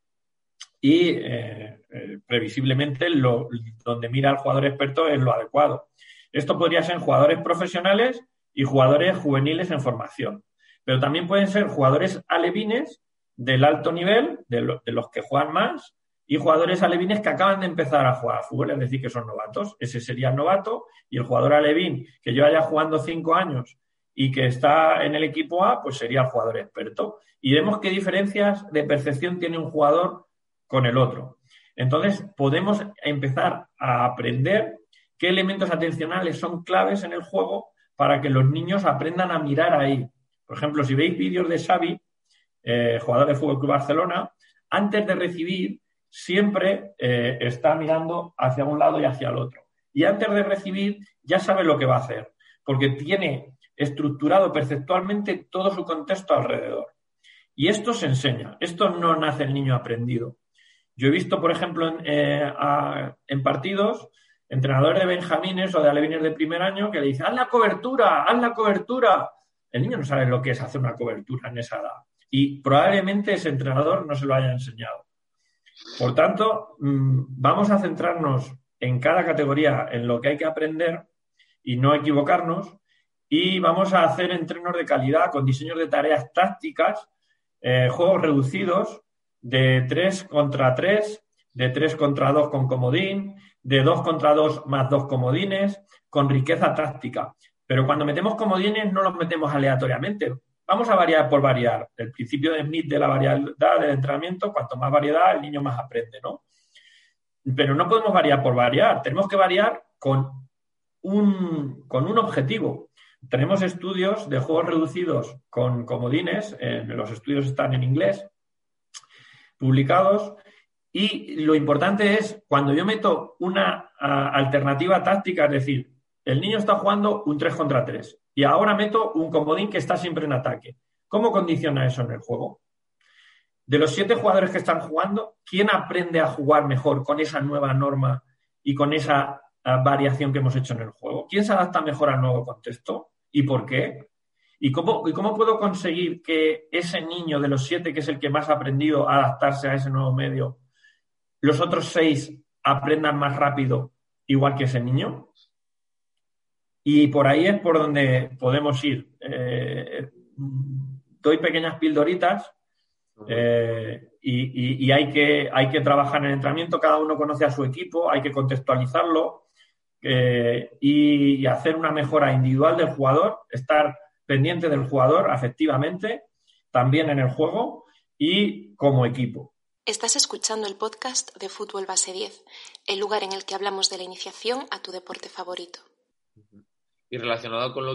y eh, eh, previsiblemente lo, donde mira el jugador experto es lo adecuado. Esto podría ser jugadores profesionales y jugadores juveniles en formación, pero también pueden ser jugadores alevines del alto nivel, de, los que juegan más, y jugadores alevines que acaban de empezar a jugar a fútbol, es decir, que son novatos. Ese sería el novato y el jugador alevín que lleva ya jugando cinco años y que está en el equipo A, pues sería el jugador experto. Y vemos qué diferencias de percepción tiene un jugador con el otro. Entonces, podemos empezar a aprender qué elementos atencionales son claves en el juego para que los niños aprendan a mirar ahí. Por ejemplo, si veis vídeos de Xavi, eh, jugador de Fútbol Club Barcelona, antes de recibir siempre eh, está mirando hacia un lado y hacia el otro. Y antes de recibir ya sabe lo que va a hacer, porque tiene estructurado perceptualmente todo su contexto alrededor. Y esto se enseña, esto no nace el niño aprendido. Yo he visto, por ejemplo, en, eh, en partidos, entrenadores de benjamines o de alevines de primer año que le dicen, haz la cobertura, haz la cobertura. El niño no sabe lo que es hacer una cobertura en esa edad. Y probablemente ese entrenador no se lo haya enseñado. Por tanto, mm, vamos a centrarnos en cada categoría en lo que hay que aprender y no equivocarnos y vamos a hacer entrenos de calidad con diseños de tareas tácticas, eh, juegos reducidos, de 3 contra 3, de 3 contra 2 con comodín, de 2 contra 2 más 2 comodines, con riqueza táctica. Pero cuando metemos comodines no los metemos aleatoriamente. Vamos a variar por variar. El principio de Smith de la variedad del entrenamiento, cuanto más variedad, el niño más aprende, ¿no? Pero no podemos variar por variar. Tenemos que variar con un, con un objetivo. Tenemos estudios de juegos reducidos con comodines, los estudios están en inglés, publicados, y lo importante es cuando yo meto una alternativa táctica, es decir, el niño está jugando un 3 contra 3 y ahora meto un comodín que está siempre en ataque. ¿Cómo condiciona eso en el juego? De los siete jugadores que están jugando, ¿quién aprende a jugar mejor con esa nueva norma y con esa variación que hemos hecho en el juego? ¿Quién se adapta mejor al nuevo contexto? ¿Y por qué? ¿Y cómo, ¿Y cómo puedo conseguir que ese niño de los siete, que es el que más ha aprendido a adaptarse a ese nuevo medio, los otros seis aprendan más rápido igual que ese niño? Y por ahí es por donde podemos ir. Eh, doy pequeñas pildoritas eh, y, hay, que, hay que trabajar en el entrenamiento. Cada uno conoce a su equipo, hay que contextualizarlo eh, y, hacer una mejora individual del jugador, estar pendiente del jugador afectivamente, también en el juego y como equipo. Estás escuchando el podcast de Fútbol Base 10, el lugar en el que hablamos de la iniciación a tu deporte favorito. Y relacionado con lo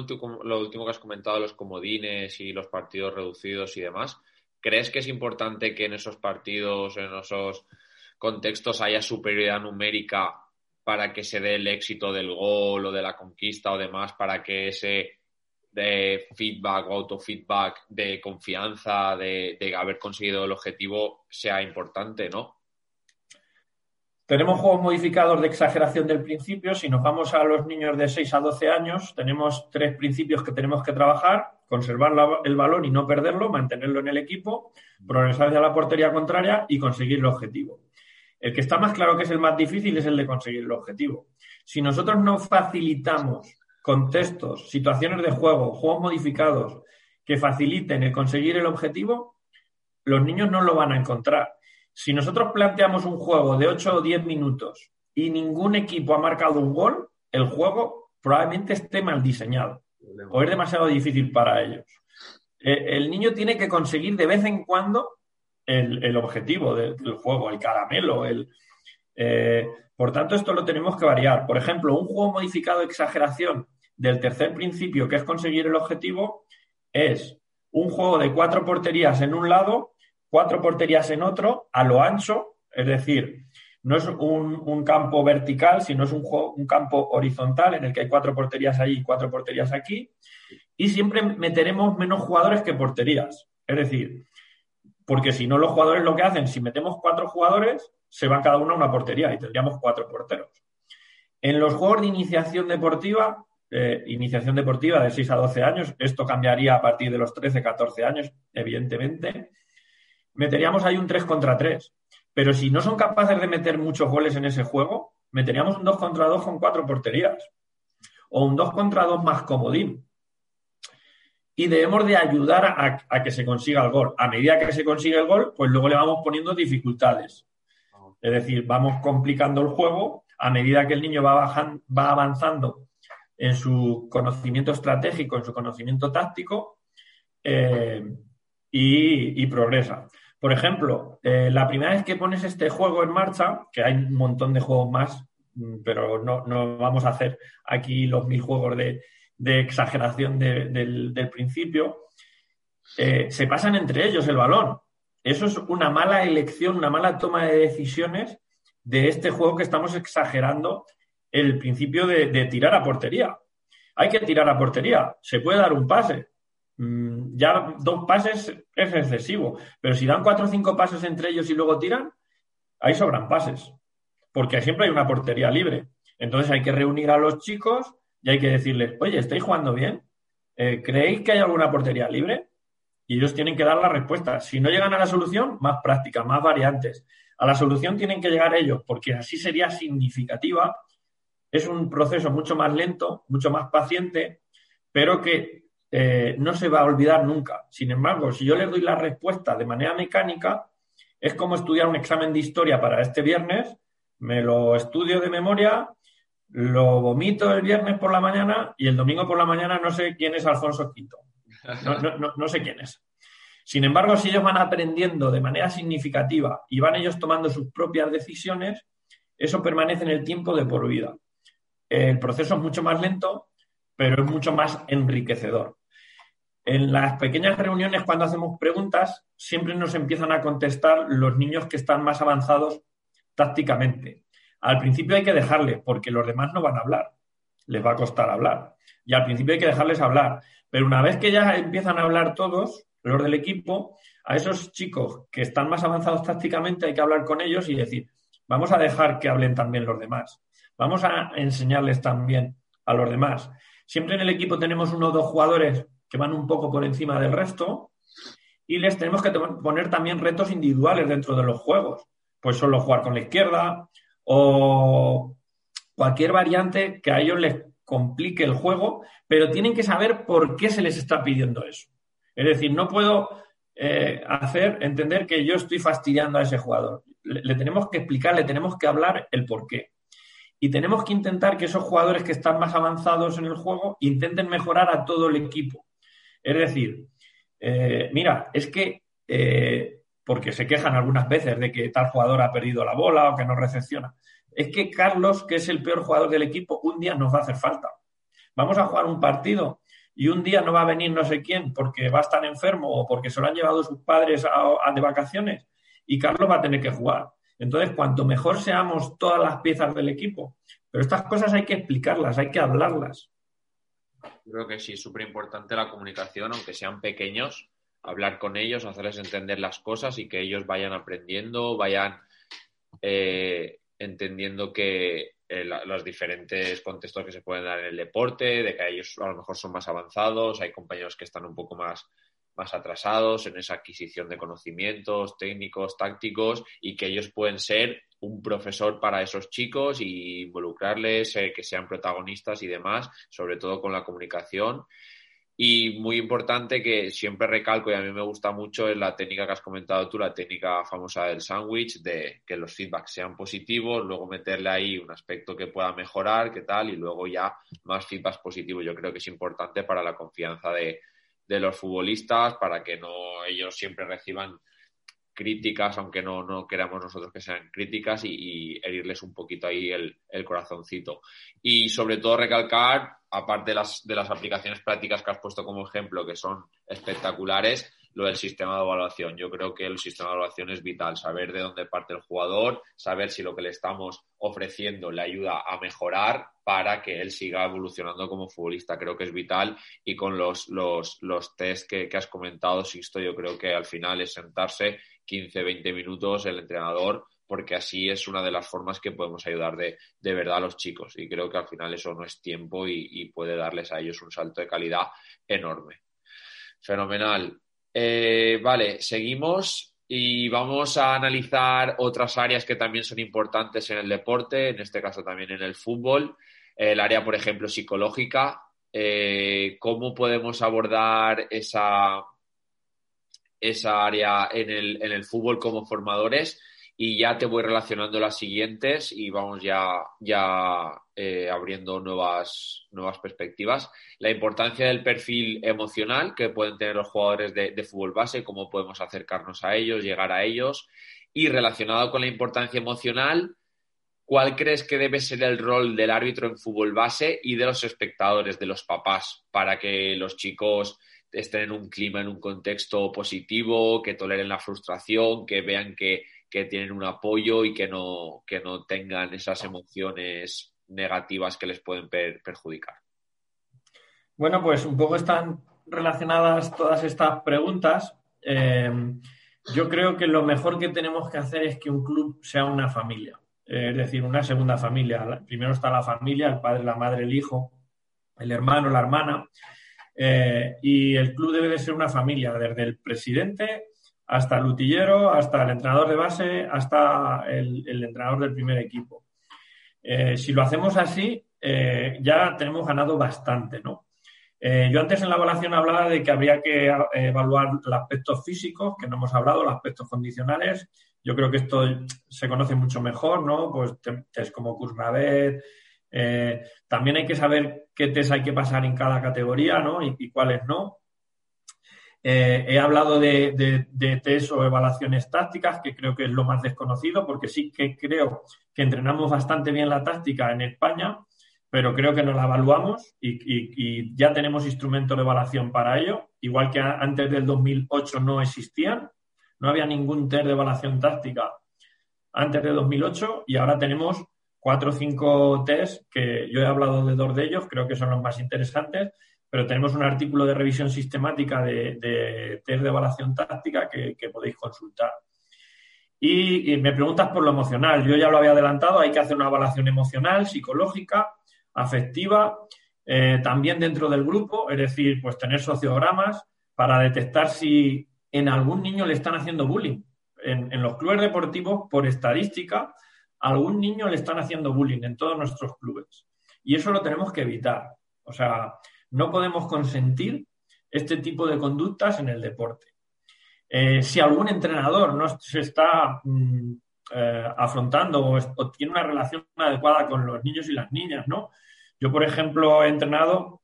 último, que has comentado, los comodines y los partidos reducidos y demás, ¿crees que es importante que en esos partidos, en esos contextos haya superioridad numérica para que se dé el éxito del gol o de la conquista o demás, para que ese de feedback o autofeedback de confianza, de, de haber conseguido el objetivo sea importante, ¿no? Tenemos juegos modificados de exageración del principio. Si nos vamos a los niños de 6 a 12 años, tenemos tres principios que tenemos que trabajar. Conservar el balón y no perderlo, mantenerlo en el equipo, progresar hacia la portería contraria y conseguir el objetivo. El que está más claro que es el más difícil es el de conseguir el objetivo. Si nosotros no facilitamos contextos, situaciones de juego, juegos modificados que faciliten el conseguir el objetivo, los niños no lo van a encontrar. Si nosotros planteamos un juego de 8 o 10 minutos y ningún equipo ha marcado un gol, el juego probablemente esté mal diseñado o es demasiado difícil para ellos. Eh, el niño tiene que conseguir de vez en cuando el, objetivo del, juego, el caramelo, el, eh, por tanto, esto lo tenemos que variar. Por ejemplo, un juego modificado de exageración del tercer principio, que es conseguir el objetivo, es un juego de cuatro porterías en un lado cuatro porterías en otro, a lo ancho, es decir, no es un, campo vertical, sino es un, un, campo horizontal en el que hay cuatro porterías ahí y cuatro porterías aquí. Y siempre meteremos menos jugadores que porterías. Es decir, porque si no los jugadores lo que hacen, si metemos cuatro jugadores, se van cada uno a una portería y tendríamos cuatro porteros. En los juegos de iniciación deportiva, eh, iniciación deportiva de 6 a 12 años, esto cambiaría a partir de los 13, 14 años, evidentemente, meteríamos ahí un 3 contra 3. Pero si no son capaces de meter muchos goles en ese juego, meteríamos un 2 contra 2 con cuatro porterías. O un 2 contra 2 más comodín. Y debemos de ayudar a, que se consiga el gol. A medida que se consigue el gol, pues luego le vamos poniendo dificultades. Es decir, vamos complicando el juego a medida que el niño va, va avanzando en su conocimiento estratégico, en su conocimiento táctico eh, y progresa. Por ejemplo, eh, la primera vez que pones este juego en marcha, que hay un montón de juegos más, mm, pero no, vamos a hacer aquí los mil juegos de, exageración del, principio, eh, se pasan entre ellos el balón. Eso es una mala elección, una mala toma de decisiones de este juego que estamos exagerando el principio de tirar a portería. Hay que tirar a portería, se puede dar un pase, Mm, ya dos pases es excesivo, pero si dan cuatro o cinco pases entre ellos y luego tiran, ahí sobran pases, porque siempre hay una portería libre. Entonces hay que reunir a los chicos y hay que decirles, oye, ¿estáis jugando bien? Eh, ¿Creéis que hay alguna portería libre? Y ellos tienen que dar la respuesta. Si no llegan a la solución, más práctica, más variantes. A la solución tienen que llegar ellos, porque así sería significativa. Es un proceso mucho más lento, mucho más paciente, pero que eh, no se va a olvidar nunca. Sin embargo, si yo les doy la respuesta de manera mecánica, Es como estudiar un examen de historia para este viernes, me lo estudio de memoria, lo vomito el viernes por la mañana y el domingo por la mañana no sé quién es Alfonso Quito. No, sé quién es. Sin embargo, si ellos van aprendiendo de manera significativa y van ellos tomando sus propias decisiones, eso permanece en el tiempo de por vida. El proceso es mucho más lento, pero es mucho más enriquecedor. En las pequeñas reuniones, cuando hacemos preguntas, siempre nos empiezan a contestar los niños que están más avanzados tácticamente. Al principio hay que dejarles, porque los demás no van a hablar. Les va a costar hablar. Y al principio hay que dejarles hablar. Pero una vez que ya empiezan a hablar todos, los del equipo, a esos chicos que están más avanzados tácticamente hay que hablar con ellos y decir, vamos a dejar que hablen también los demás. Vamos a enseñarles también a los demás. Siempre en el equipo tenemos uno o dos jugadores que van un poco por encima del resto y les tenemos que poner también retos individuales dentro de los juegos. Pues solo jugar con la izquierda o cualquier variante que a ellos les complique el juego, pero tienen que saber por qué se les está pidiendo eso. Es decir, no puedo eh, hacer entender que yo estoy fastidiando a ese jugador. Le, tenemos que explicar, le tenemos que hablar el por qué. Y tenemos que intentar que esos jugadores que están más avanzados en el juego intenten mejorar a todo el equipo. Es decir, eh, mira, es que, eh, porque se quejan algunas veces de que tal jugador ha perdido la bola o que no recepciona es que Carlos, que es el peor jugador del equipo, un día nos va a hacer falta. Vamos a jugar un partido y un día no va a venir no sé quién porque va a estar enfermo o porque se lo han llevado sus padres a, de vacaciones y Carlos va a tener que jugar. Entonces, cuanto mejor seamos todas las piezas del equipo, pero estas cosas hay que explicarlas, hay que hablarlas. Creo que sí, es súper importante la comunicación, aunque sean pequeños, hablar con ellos, hacerles entender las cosas y que ellos vayan aprendiendo, vayan eh, entendiendo que eh, los diferentes contextos que se pueden dar en el deporte, de que ellos a lo mejor son más avanzados, hay compañeros que están un poco más, más atrasados en esa adquisición de conocimientos técnicos, tácticos, y que ellos pueden ser un profesor para esos chicos y involucrarles, eh, que sean protagonistas y demás, sobre todo con la comunicación. Y muy importante que siempre recalco y a mí me gusta mucho es la técnica que has comentado tú, la técnica famosa del sándwich, de que los feedbacks sean positivos, luego meterle ahí un aspecto que pueda mejorar, qué tal, y luego ya más feedbacks positivos. Yo creo que es importante para la confianza de, de los futbolistas, para que no ellos siempre reciban críticas, aunque no, no queramos nosotros que sean críticas, y, herirles un poquito ahí el, el, corazoncito. Y sobre todo recalcar, aparte de las, de las aplicaciones prácticas que has puesto como ejemplo, que son espectaculares, lo del sistema de evaluación. Yo creo que el sistema de evaluación es vital, saber de dónde parte el jugador, saber si lo que le estamos ofreciendo le ayuda a mejorar para que él siga evolucionando como futbolista. Creo que es vital y con los, los, los test que, que has comentado, Sisto, yo creo que al final es sentarse 15, 20 minutos el entrenador, porque así es una de las formas que podemos ayudar de, de verdad a los chicos. Y creo que al final eso no es tiempo y, puede darles a ellos un salto de calidad enorme. Fenomenal. Eh, vale, seguimos y vamos a analizar otras áreas que también son importantes en el deporte, en este caso también en el fútbol. El área, por ejemplo, psicológica. Eh, ¿Cómo podemos abordar esa, esa área en el, en el fútbol como formadores y ya te voy relacionando las siguientes y vamos ya, ya eh, abriendo nuevas, nuevas perspectivas. La importancia del perfil emocional que pueden tener los jugadores de, de, fútbol base, cómo podemos acercarnos a ellos, llegar a ellos. Y relacionado con la importancia emocional, ¿cuál crees que debe ser el rol del árbitro en fútbol base y de los espectadores, de los papás, para que los chicos estén en un clima, en un contexto positivo, que toleren la frustración, que vean que, tienen un apoyo y que no, que no tengan esas emociones negativas que les pueden perjudicar. Bueno, pues un poco están relacionadas todas estas preguntas. Eh, yo creo que lo mejor que tenemos que hacer es que un club sea una familia, es decir, una segunda familia. Primero está la familia, el padre, la madre, el hijo, el hermano, la hermana, eh, y el club debe de ser una familia, desde el presidente hasta el utillero, hasta el entrenador de base, hasta el, entrenador del primer equipo. Eh, si lo hacemos así, eh, ya tenemos ganado bastante, ¿no? yo antes en la evaluación hablaba de que habría que evaluar los aspectos físicos, que no hemos hablado, los aspectos condicionales, Yo creo que esto se conoce mucho mejor, ¿no? Pues test como Kursnavet. Eh, también hay que saber qué test hay que pasar en cada categoría, ¿no? Y, cuáles no. Eh, he hablado de, de, test o evaluaciones tácticas, que creo que es lo más desconocido, porque sí que creo que entrenamos bastante bien la táctica en España, pero creo que no la evaluamos y, ya tenemos instrumentos de evaluación para ello, igual que antes del 2008 no existían, no había ningún test de evaluación táctica antes de 2008 y ahora tenemos cuatro o cinco test que yo he hablado de dos de ellos, creo que son los más interesantes, pero tenemos un artículo de revisión sistemática de, test de evaluación táctica que, podéis consultar. Y, me preguntas por lo emocional. Yo ya lo había adelantado, hay que hacer una evaluación emocional, psicológica, afectiva, eh, también dentro del grupo, es decir, pues tener sociogramas para detectar si en algún niño le están haciendo bullying. En, los clubes deportivos, por estadística, a algún niño le están haciendo bullying en todos nuestros clubes. Y eso lo tenemos que evitar. O sea, no podemos consentir este tipo de conductas en el deporte. Eh, si algún entrenador no se está mm, eh, afrontando o, tiene una relación adecuada con los niños y las niñas, ¿no? Yo, por ejemplo, he entrenado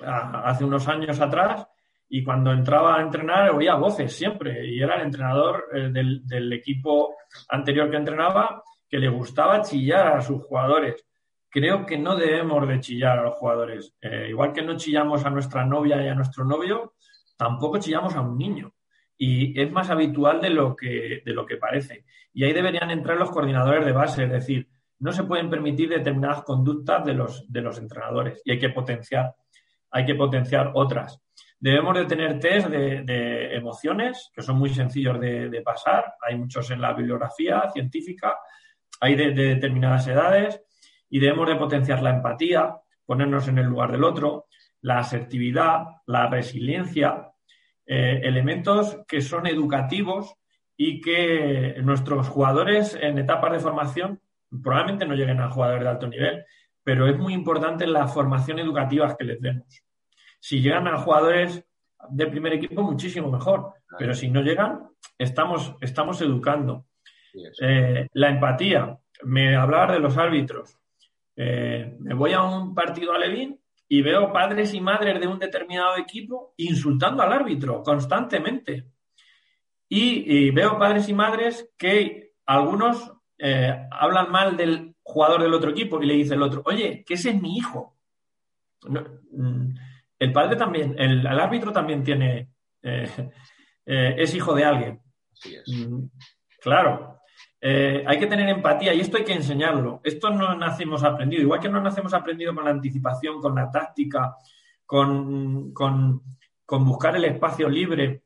hace unos años atrás y cuando entraba a entrenar oía voces siempre y era el entrenador eh, del, equipo anterior que entrenaba que le gustaba chillar a sus jugadores. Creo que no debemos de chillar a los jugadores. Eh, igual que no chillamos a nuestra novia y a nuestro novio, tampoco chillamos a un niño y es más habitual de lo que, de lo que parece. Y ahí deberían entrar los coordinadores de base, es decir, no se pueden permitir determinadas conductas de los, de los entrenadores y hay que potenciar, hay que potenciar otras. Debemos de tener test de, emociones, que son muy sencillos de, pasar, hay muchos en la bibliografía científica, hay de, determinadas edades, y debemos de potenciar la empatía, ponernos en el lugar del otro, la asertividad, la resiliencia, eh, elementos que son educativos y que nuestros jugadores en etapas de formación probablemente no lleguen a jugadores de alto nivel, pero es muy importante la formación educativa que les demos. Si llegan a jugadores de primer equipo, muchísimo mejor, pero si no llegan, estamos, estamos educando. Eh, la empatía, me hablaba de los árbitros. Eh, me voy a un partido a Levin y veo padres y madres de un determinado equipo insultando al árbitro constantemente. Y, veo padres y madres que algunos eh, hablan mal del jugador del otro equipo y le dice el otro, oye, que ese es mi hijo. Mm, el padre también, el, árbitro también tiene, eh, eh, es hijo de alguien. Mm, claro, eh, hay que tener empatía y esto hay que enseñarlo. Esto no nacemos aprendido. Igual que no nacemos aprendido con la anticipación, con la táctica, con, buscar el espacio libre,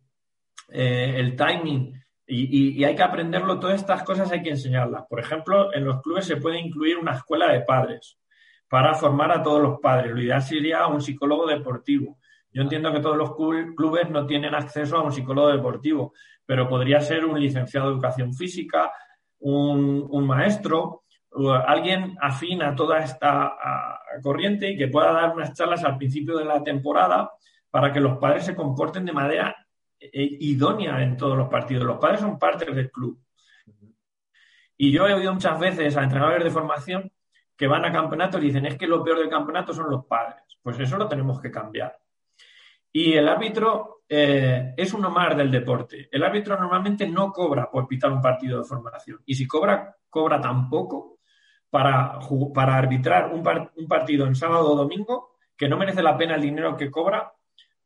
eh, el timing. Y, hay que aprenderlo, todas estas cosas hay que enseñarlas. Por ejemplo, en los clubes se puede incluir una escuela de padres para formar a todos los padres. Lo ideal sería un psicólogo deportivo. Yo entiendo que todos los clubes no tienen acceso a un psicólogo deportivo, pero podría ser un licenciado de educación física, un, maestro, alguien afín a toda esta corriente y que pueda dar unas charlas al principio de la temporada para que los padres se comporten de manera eh, idónea en todos los partidos. Los padres son parte del club. Y yo he oído muchas veces a entrenadores de formación que van a campeonatos y dicen es que lo peor del campeonato son los padres. Pues eso lo tenemos que cambiar. Y el árbitro eh, es uno más del deporte. El árbitro normalmente no cobra por pitar un partido de formación. Y si cobra, cobra tan poco para, para arbitrar un, un partido en sábado o domingo que no merece la pena el dinero que cobra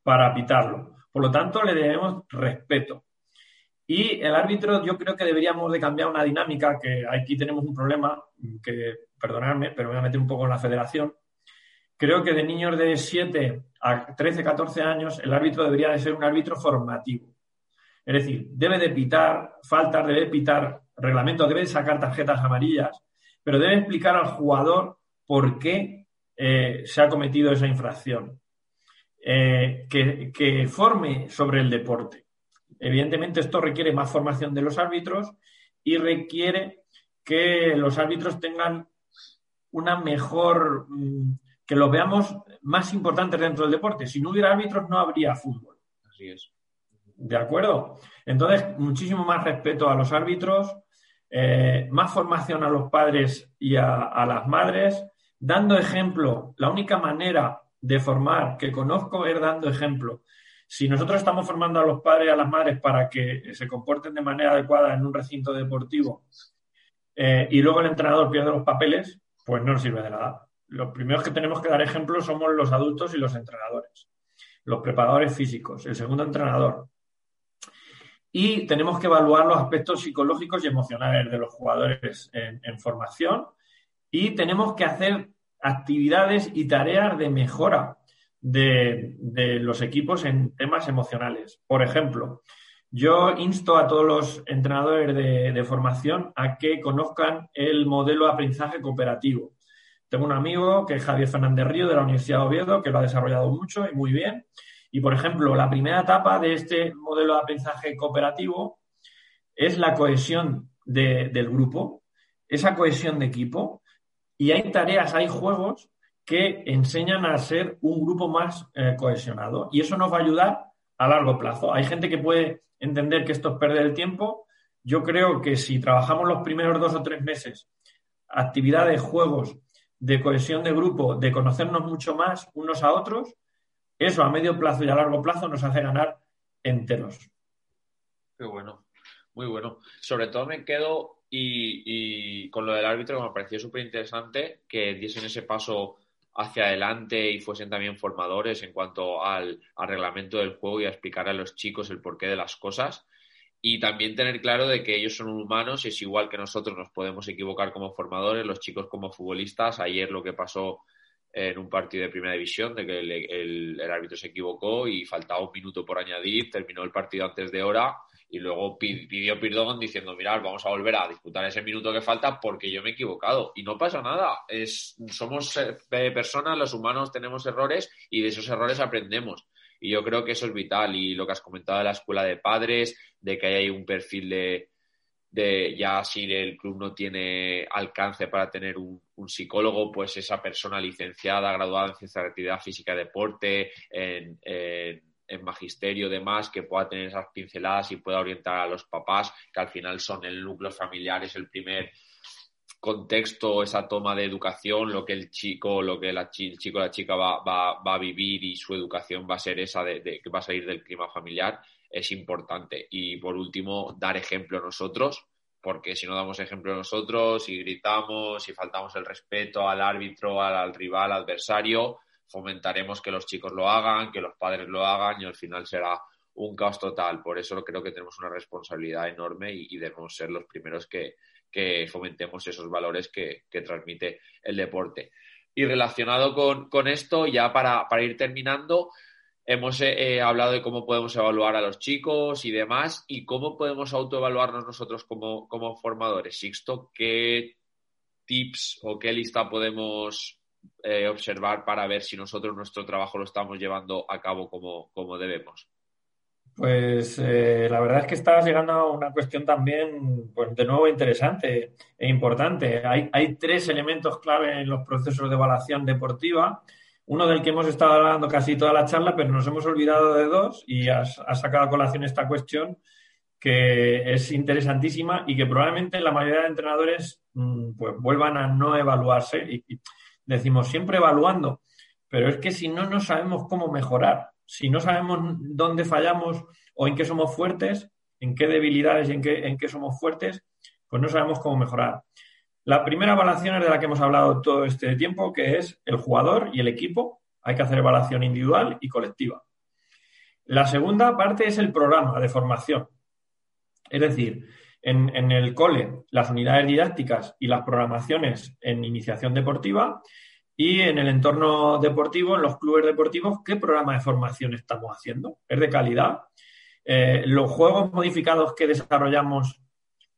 para pitarlo. Por lo tanto, le debemos respeto. Y el árbitro, yo creo que deberíamos de cambiar una dinámica, que aquí tenemos un problema, que, perdonadme, pero me voy a meter un poco en la federación, Creo que de niños de 7 a 13, 14 años, el árbitro debería de ser un árbitro formativo. Es decir, debe de pitar faltas, debe de pitar reglamentos, debe de sacar tarjetas amarillas, pero debe explicar al jugador por qué eh, se ha cometido esa infracción. Eh, que, que forme sobre el deporte. Evidentemente, esto requiere más formación de los árbitros y requiere que los árbitros tengan una mejor mm, que los veamos más importantes dentro del deporte. Si no hubiera árbitros, no habría fútbol. Así es. ¿De acuerdo? Entonces, muchísimo más respeto a los árbitros, eh, más formación a los padres y a, las madres, dando ejemplo. La única manera de formar que conozco es dando ejemplo. Si nosotros estamos formando a los padres y a las madres para que se comporten de manera adecuada en un recinto deportivo eh, y luego el entrenador pierde los papeles, pues no nos sirve de nada. Los primeros que tenemos que dar ejemplo somos los adultos y los entrenadores, los preparadores físicos, el segundo entrenador, y tenemos que evaluar los aspectos psicológicos y emocionales de los jugadores en, formación y tenemos que hacer actividades y tareas de mejora de, los equipos en temas emocionales. Por ejemplo, yo insto a todos los entrenadores de, de, formación a que conozcan el modelo de aprendizaje cooperativo. Tengo un amigo que es Javier Fernández Río de la Universidad de Oviedo, que lo ha desarrollado mucho y muy bien. Y, por ejemplo, la primera etapa de este modelo de aprendizaje cooperativo es la cohesión del grupo, esa cohesión de equipo. Y hay tareas, hay juegos que enseñan a ser un grupo más eh, cohesionado. Y eso nos va a ayudar a largo plazo. Hay gente que puede entender que esto es perder el tiempo. Yo creo que si trabajamos los primeros dos o tres meses, actividades, juegos de cohesión de grupo, de conocernos mucho más unos a otros, eso a medio plazo y a largo plazo nos hace ganar enteros. Qué bueno, muy bueno. Sobre todo me quedo y, con lo del árbitro me pareció súper interesante que diesen ese paso hacia adelante y fuesen también formadores en cuanto al, al, reglamento del juego y a explicar a los chicos el porqué de las cosas. Y también tener claro de que ellos son humanos y es igual que nosotros nos podemos equivocar como formadores, los chicos como futbolistas. Ayer lo que pasó en un partido de primera división, de que el, árbitro se equivocó y faltaba un minuto por añadir, terminó el partido antes de hora y luego pidió perdón diciendo, mirad, vamos a volver a disputar ese minuto que falta porque yo me he equivocado. Y no pasa nada, es, somos eh, personas, los humanos tenemos errores y de esos errores aprendemos. Y yo creo que eso es vital. Y lo que has comentado de la escuela de padres, de que hay un perfil de, de ya si el club no tiene alcance para tener un, psicólogo, pues esa persona licenciada, graduada en ciencia actividad física y deporte, en, magisterio, demás, que pueda tener esas pinceladas y pueda orientar a los papás, que al final son el núcleo familiar, es el primer contexto, esa toma de educación, lo que el chico, lo que el chico o la chica va, va, va, a vivir y su educación va a ser esa de, que va a salir del clima familiar es importante. Y por último, dar ejemplo nosotros, porque si no damos ejemplo nosotros y gritamos y faltamos el respeto al árbitro, al, rival, al adversario, fomentaremos que los chicos lo hagan, que los padres lo hagan y al final será un caos total. Por eso creo que tenemos una responsabilidad enorme y, debemos ser los primeros que, fomentemos esos valores que, transmite el deporte. Y relacionado con, esto, ya para, ir terminando, Hemos eh, hablado de cómo podemos evaluar a los chicos y demás, y cómo podemos autoevaluarnos nosotros como, formadores. Sixto, ¿qué tips o qué lista podemos eh, observar para ver si nosotros nuestro trabajo lo estamos llevando a cabo como debemos? Pues eh, la verdad es que estás llegando a una cuestión también, pues de nuevo interesante e importante. Hay, hay tres elementos clave en los procesos de evaluación deportiva uno del que hemos estado hablando casi toda la charla, pero nos hemos olvidado de dos y has, sacado a colación esta cuestión que es interesantísima y que probablemente la mayoría de entrenadores mm, pues vuelvan a no evaluarse y, decimos siempre evaluando, pero es que si no, no sabemos cómo mejorar, si no sabemos dónde fallamos o en qué somos fuertes, en qué debilidades y en qué, en qué somos fuertes, pues no sabemos cómo mejorar. La primera evaluación es de la que hemos hablado todo este tiempo, que es el jugador y el equipo. Hay que hacer evaluación individual y colectiva. La segunda parte es el programa de formación. Es decir, en, el cole, las unidades didácticas y las programaciones en iniciación deportiva y en el entorno deportivo, en los clubes deportivos, ¿qué programa de formación estamos haciendo? ¿Es de calidad? Eh, ¿Los juegos modificados que desarrollamos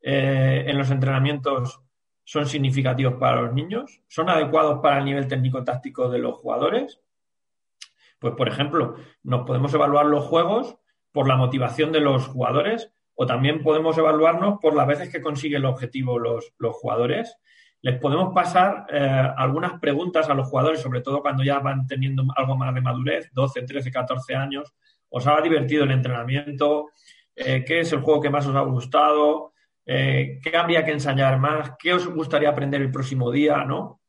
eh, en los entrenamientos son significativos para los niños, son adecuados para el nivel técnico-táctico de los jugadores. Pues, por ejemplo, nos podemos evaluar los juegos por la motivación de los jugadores o también podemos evaluarnos por las veces que consiguen el objetivo los, jugadores. Les podemos pasar eh, algunas preguntas a los jugadores, sobre todo cuando ya van teniendo algo más de madurez, 12, 13, 14 años, ¿Os ha divertido el entrenamiento? Eh, ¿Qué es el juego que más os ha gustado? Eh, ¿Qué habría que ensayar más? ¿Qué os gustaría aprender el próximo día? ¿no?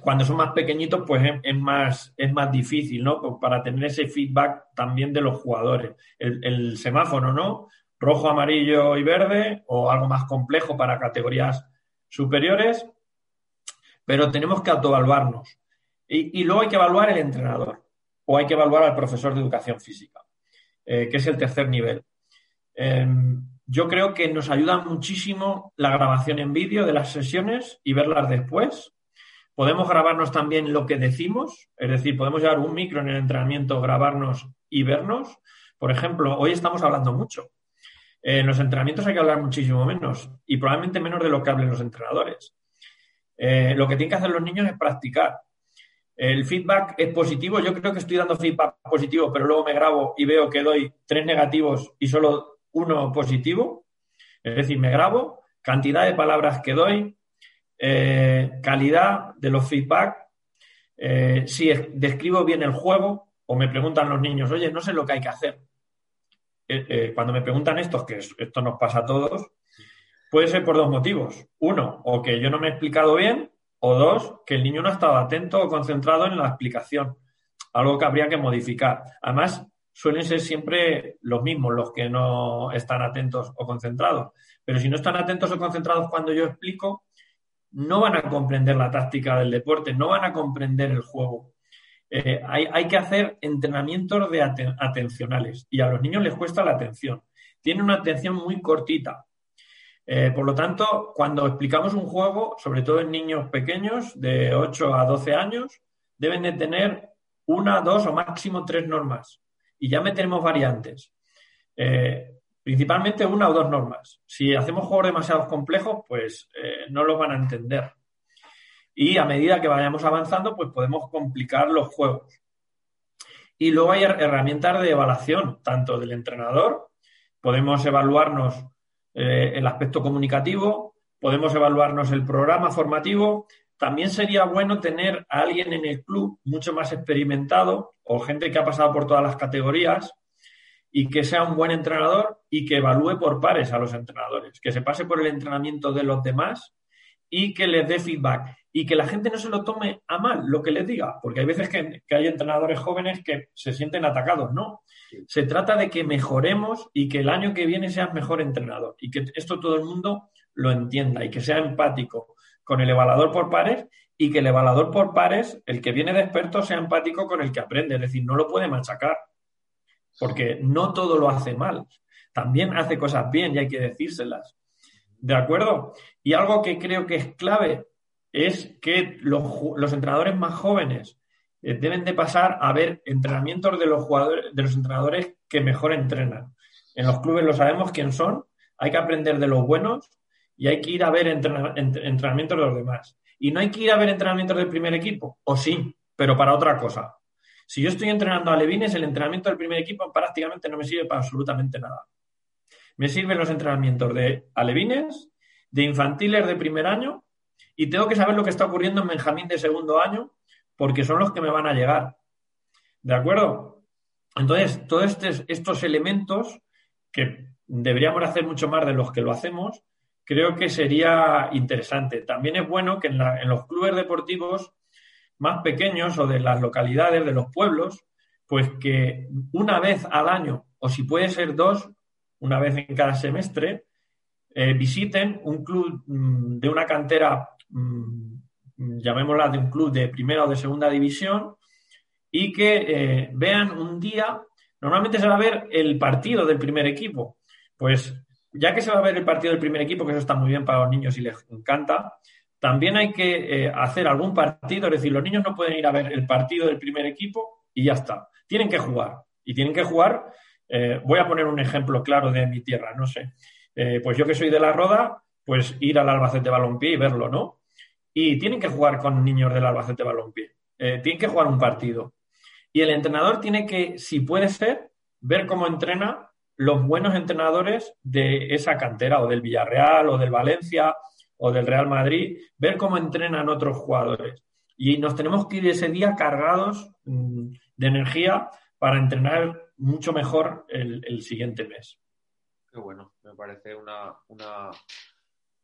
Cuando son más pequeñitos, pues es, más, es más difícil, ¿no? Pues para tener ese feedback también de los jugadores. El, el, semáforo, ¿no? Rojo, amarillo y verde, o algo más complejo para categorías superiores, pero tenemos que autoevaluarnos. Y, luego hay que evaluar el entrenador, o hay que evaluar al profesor de educación física, eh, que es el tercer nivel. Eh, yo creo que nos ayuda muchísimo la grabación en vídeo de las sesiones y verlas después Podemos grabarnos también lo que decimos, es decir, podemos llevar un micro en el entrenamiento, grabarnos y vernos. Por ejemplo, hoy estamos hablando mucho. En los entrenamientos hay que hablar muchísimo menos y probablemente menos de lo que hablen los entrenadores. Eh, lo que tienen que hacer los niños es practicar. El feedback es positivo. Yo creo que estoy dando feedback positivo, pero luego me grabo y veo que doy tres negativos y solo uno positivo. Es decir, me grabo, cantidad de palabras que doy, eh, calidad de los feedback, eh, si describo bien el juego o me preguntan los niños, oye, no sé lo que hay que hacer. Eh, cuando me preguntan esto, que esto nos pasa a todos, puede ser por dos motivos. Uno, o que yo no me he explicado bien, o dos, que el niño no ha estado atento o concentrado en la explicación, algo que habría que modificar. Además, suelen ser siempre los mismos los que no están atentos o concentrados. Pero si no están atentos o concentrados cuando yo explico, no van a comprender la táctica del deporte, no van a comprender el juego. Eh, hay, que hacer entrenamientos de atencionales y a los niños les cuesta la atención. Tienen una atención muy cortita. Eh, por lo tanto, cuando explicamos un juego, sobre todo en niños pequeños de 8 a 12 años, deben de tener una, dos o máximo tres normas. Y ya meteremos variantes. Eh, principalmente una o dos normas. Si hacemos juegos demasiado complejos, pues no los van a entender. Y a medida que vayamos avanzando, pues podemos complicar los juegos. Y luego hay herramientas de evaluación, tanto del entrenador, podemos evaluarnos eh, el aspecto comunicativo, podemos evaluarnos el programa formativo. También sería bueno tener a alguien en el club mucho más experimentado o gente que ha pasado por todas las categorías y que sea un buen entrenador y que evalúe por pares a los entrenadores, que se pase por el entrenamiento de los demás y que les dé feedback y que la gente no se lo tome a mal lo que les diga, porque hay veces que, hay entrenadores jóvenes que se sienten atacados, no. Se trata de que mejoremos y que el año que viene seas mejor entrenador y que esto todo el mundo lo entienda y que sea empático con el evaluador por pares y que el evaluador por pares, el que viene de experto, sea empático con el que aprende, es decir, no lo puede machacar porque no todo lo hace mal. También hace cosas bien y hay que decírselas. ¿De acuerdo? Y algo que creo que es clave es que los, entrenadores más jóvenes eh, deben de pasar a ver entrenamientos de los jugadores, de los entrenadores que mejor entrenan. En los clubes lo sabemos quién son, hay que aprender de los buenos y hay que ir a ver entrenamientos de los demás. Y no hay que ir a ver entrenamientos del primer equipo, o sí, pero para otra cosa. Si yo estoy entrenando a Levines, el entrenamiento del primer equipo prácticamente no me sirve para absolutamente nada. Me sirven los entrenamientos de alevines, de infantiles de primer año y tengo que saber lo que está ocurriendo en Benjamín de segundo año porque son los que me van a llegar. ¿De acuerdo? Entonces, todos estos elementos que deberíamos hacer mucho más de los que lo hacemos, creo que sería interesante. También es bueno que en los clubes deportivos más pequeños o de las localidades, de los pueblos, pues que una vez al año, o si puede ser dos, una vez en cada semestre, eh, visiten un club mm, de una cantera, llamémosla de un club de primera o de segunda división, y que eh, vean un día, normalmente se va a ver el partido del primer equipo. Pues ya que se va a ver el partido del primer equipo, que eso está muy bien para los niños y les encanta, también hay que eh, hacer algún partido, es decir, los niños no pueden ir a ver el partido del primer equipo y ya está. Tienen que jugar. Y tienen que jugar, eh, voy a poner un ejemplo claro de mi tierra, no sé. Pues yo que soy de la Roda, pues ir al Albacete Balompié y verlo, ¿no? Y tienen que jugar con niños del Albacete Balompié. tienen que jugar un partido. Y el entrenador tiene que, si puede ser, ver cómo entrena los buenos entrenadores de esa cantera, o del Villarreal, o del Valencia, o del Real Madrid, ver cómo entrenan otros jugadores. Y nos tenemos que ir ese día cargados mm, de energía para entrenar mucho mejor el, siguiente mes. Qué bueno, me parece una, una,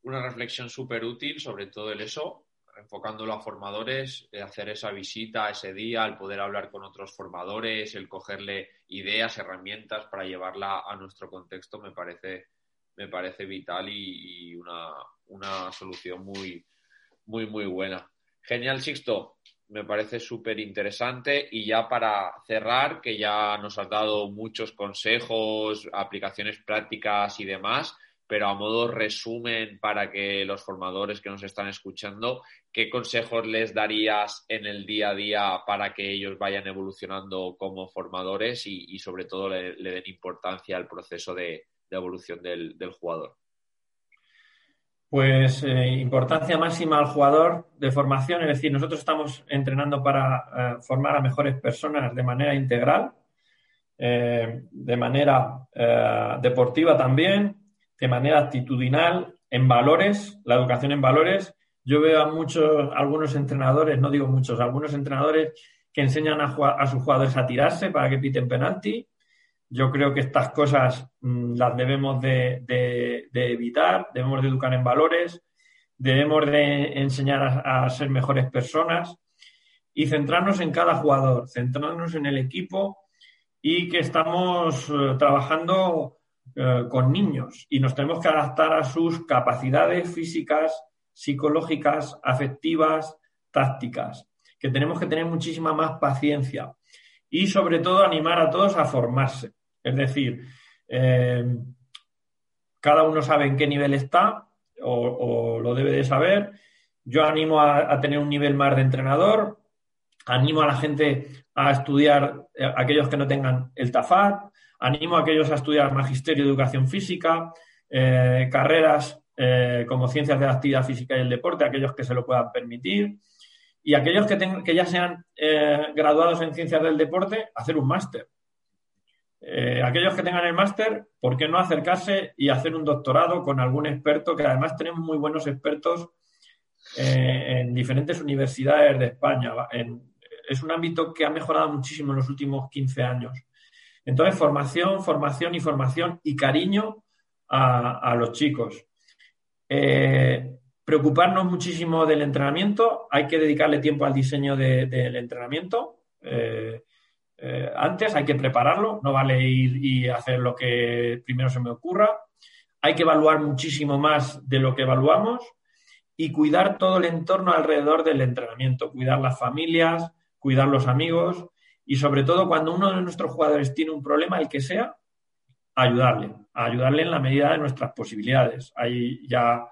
una reflexión súper útil, sobre todo el eso, enfocándolo a formadores, eh, hacer esa visita ese día, el poder hablar con otros formadores, el cogerle ideas, herramientas para llevarla a nuestro contexto, me parece, me parece vital y, una, una, solución muy, muy, muy buena. Genial, Sixto. Me parece súper interesante. Y ya para cerrar, que ya nos has dado muchos consejos, aplicaciones prácticas y demás, pero a modo resumen para que los formadores que nos están escuchando, ¿qué consejos les darías en el día a día para que ellos vayan evolucionando como formadores y, sobre todo le, den importancia al proceso de, evolución del, jugador? Pues eh, importancia máxima al jugador de formación, es decir, nosotros estamos entrenando para eh, formar a mejores personas de manera integral, eh, de manera deportiva también, de manera actitudinal, en valores, la educación en valores. Yo veo a muchos, algunos entrenadores, no digo muchos, algunos entrenadores que enseñan a, a sus jugadores a tirarse para que piten penalti. Yo creo que estas cosas mm, las debemos de, evitar, debemos de educar en valores, debemos de enseñar a, ser mejores personas y centrarnos en cada jugador, centrarnos en el equipo y que estamos eh, trabajando eh, con niños y nos tenemos que adaptar a sus capacidades físicas, psicológicas, afectivas, tácticas, que tenemos que tener muchísima más paciencia y sobre todo animar a todos a formarse. Es decir, eh, cada uno sabe en qué nivel está o, lo debe de saber. Yo animo a, tener un nivel más de entrenador, animo a la gente a estudiar, eh, aquellos que no tengan el TAFAT, Animo a aquellos a estudiar magisterio de educación física, eh, carreras eh, como ciencias de la actividad física y el deporte, aquellos que se lo puedan permitir. Y aquellos que, que ya sean graduados en ciencias del deporte, hacer un máster. aquellos que tengan el máster, ¿por qué no acercarse y hacer un doctorado con algún experto? Que además tenemos muy buenos expertos en diferentes universidades de España. Es un ámbito que ha mejorado muchísimo en los últimos 15 años. Entonces, formación, formación y formación y cariño a, los chicos. Eh, preocuparnos muchísimo del entrenamiento, hay que dedicarle tiempo al diseño del entrenamiento. Eh, eh, antes hay que prepararlo, no vale ir y hacer lo que primero se me ocurra. Hay que evaluar muchísimo más de lo que evaluamos y cuidar todo el entorno alrededor del entrenamiento, cuidar las familias, cuidar los amigos y sobre todo cuando uno de nuestros jugadores tiene un problema, el que sea, ayudarle, ayudarle en la medida de nuestras posibilidades. Hay ya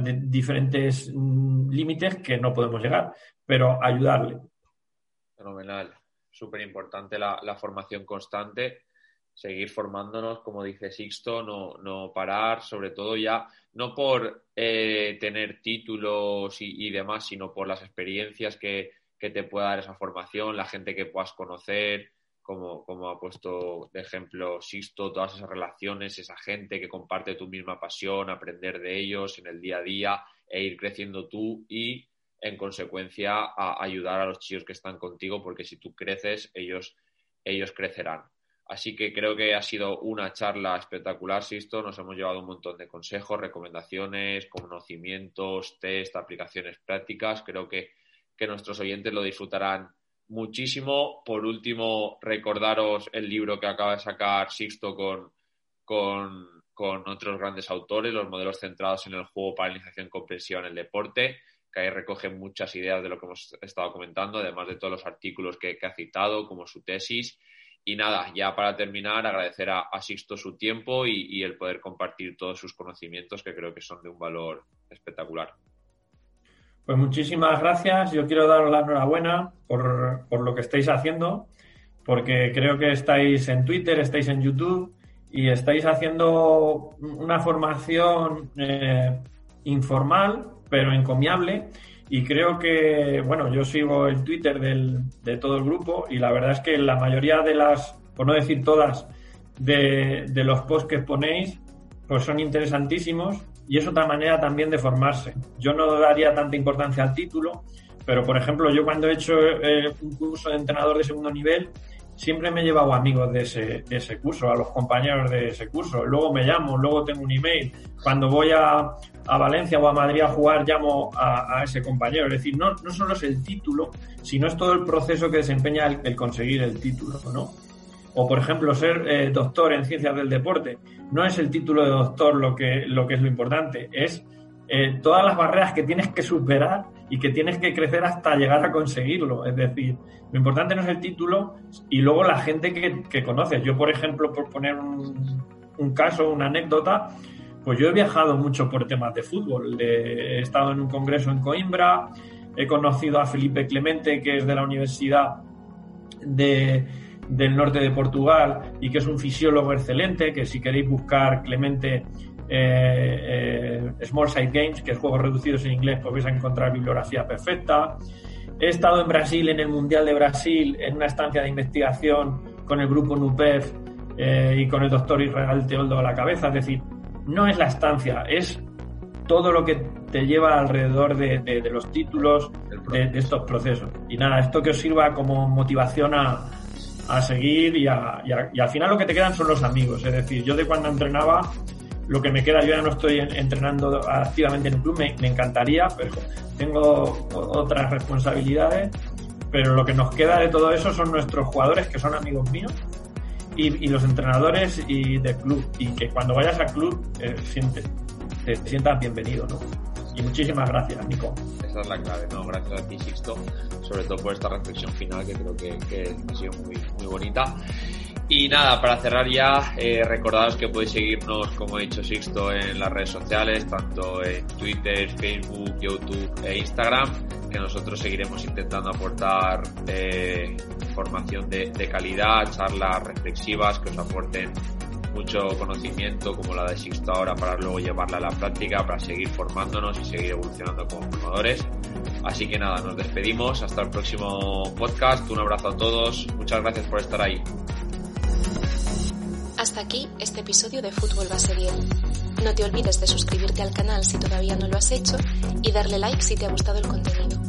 diferentes mm, límites que no podemos llegar, pero ayudarle. Fenomenal, súper importante la, formación constante, seguir formándonos, como dice Sixto, no, no parar, sobre todo ya, no por eh, tener títulos y demás, sino por las experiencias que, que te pueda dar esa formación, la gente que puedas conocer, como, como ha puesto de ejemplo Sisto, todas esas relaciones, esa gente que comparte tu misma pasión, aprender de ellos en el día a día e ir creciendo tú y en consecuencia ayudar a los chicos que están contigo porque si tú creces ellos, ellos crecerán. Así que creo que ha sido una charla espectacular, Sisto. Nos hemos llevado un montón de consejos, recomendaciones, conocimientos, test, aplicaciones prácticas. Creo que que nuestros oyentes lo disfrutarán muchísimo. Por último, recordaros el libro que acaba de sacar Sixto con, con, otros grandes autores, los modelos centrados en el juego para la iniciación comprensiva en el deporte, que ahí recogen muchas ideas de lo que hemos estado comentando, además de todos los artículos que, ha citado, como su tesis. Y nada, ya para terminar, agradecer a, Sixto su tiempo y el poder compartir todos sus conocimientos, que creo que son de un valor espectacular. Pues muchísimas gracias. Yo quiero daros la enhorabuena por, lo que estáis haciendo, porque creo que estáis en Twitter, estáis en YouTube y estáis haciendo una formación eh, informal, pero encomiable. Y creo que, bueno, yo sigo el Twitter de todo el grupo y la verdad es que la mayoría de las, por no decir todas, de, de los posts que ponéis, pues son interesantísimos y es otra manera también de formarse. Yo no daría tanta importancia al título, pero por ejemplo, yo cuando he hecho eh, un curso de entrenador de segundo nivel, siempre me he llevado amigos de ese, ese curso, a los compañeros de ese curso. Luego me llamo, luego tengo un email. Cuando voy a, a Valencia o a Madrid a jugar, llamo a, ese compañero. Es decir, no, no solo es el título, sino es todo el proceso que desempeña el, conseguir el título, ¿no? O, por ejemplo, ser eh, doctor en ciencias del deporte. No es el título de doctor lo que, lo que es lo importante, es eh, todas las barreras que tienes que superar y que tienes que crecer hasta llegar a conseguirlo. Es decir, lo importante no es el título y luego la gente que, conoces. Yo, por ejemplo, por poner un, un, caso, una anécdota, pues yo he viajado mucho por temas de fútbol. He estado en un congreso en Coimbra, he conocido a Felipe Clemente, que es de la Universidad de, del norte de Portugal y que es un fisiólogo excelente, que si queréis buscar Clemente eh, eh, Small Side Games, que es juegos reducidos en inglés, pues vais a encontrar bibliografía perfecta. He estado en Brasil, en el Mundial de Brasil, en una estancia de investigación con el grupo NUPEF eh, y con el doctor Israel Teoldo a la cabeza. Es decir, no es la estancia, es todo lo que te lleva alrededor de, los títulos de, estos procesos. Y nada, esto que os sirva como motivación a, seguir y, y al final lo que te quedan son los amigos. Es decir, yo de cuando entrenaba lo que me queda, yo ya no estoy entrenando activamente en un club, me, encantaría, pero tengo otras responsabilidades. Pero lo que nos queda de todo eso son nuestros jugadores, que son amigos míos, y, los entrenadores y del club. Y que cuando vayas al club eh, te, sientas bienvenido, ¿no? Y muchísimas gracias, Nico. Esa es la clave, ¿no? Gracias a ti, Sixto, sobre todo por esta reflexión final que creo que, que ha sido muy, muy bonita. Y nada, para cerrar ya, eh, recordaros que podéis seguirnos, como ha dicho Sixto, en las redes sociales, tanto en Twitter, Facebook, YouTube e Instagram, que nosotros seguiremos intentando aportar eh, información de, de calidad, charlas reflexivas que os aporten mucho conocimiento como la de Sixto ahora para luego llevarla a la práctica, para seguir formándonos y seguir evolucionando como formadores. Así que nada, nos despedimos. Hasta el próximo podcast. Un abrazo a todos. Muchas gracias por estar ahí. Hasta aquí este episodio de Fútbol Base 10. No te olvides de suscribirte al canal si todavía no lo has hecho y darle like si te ha gustado el contenido.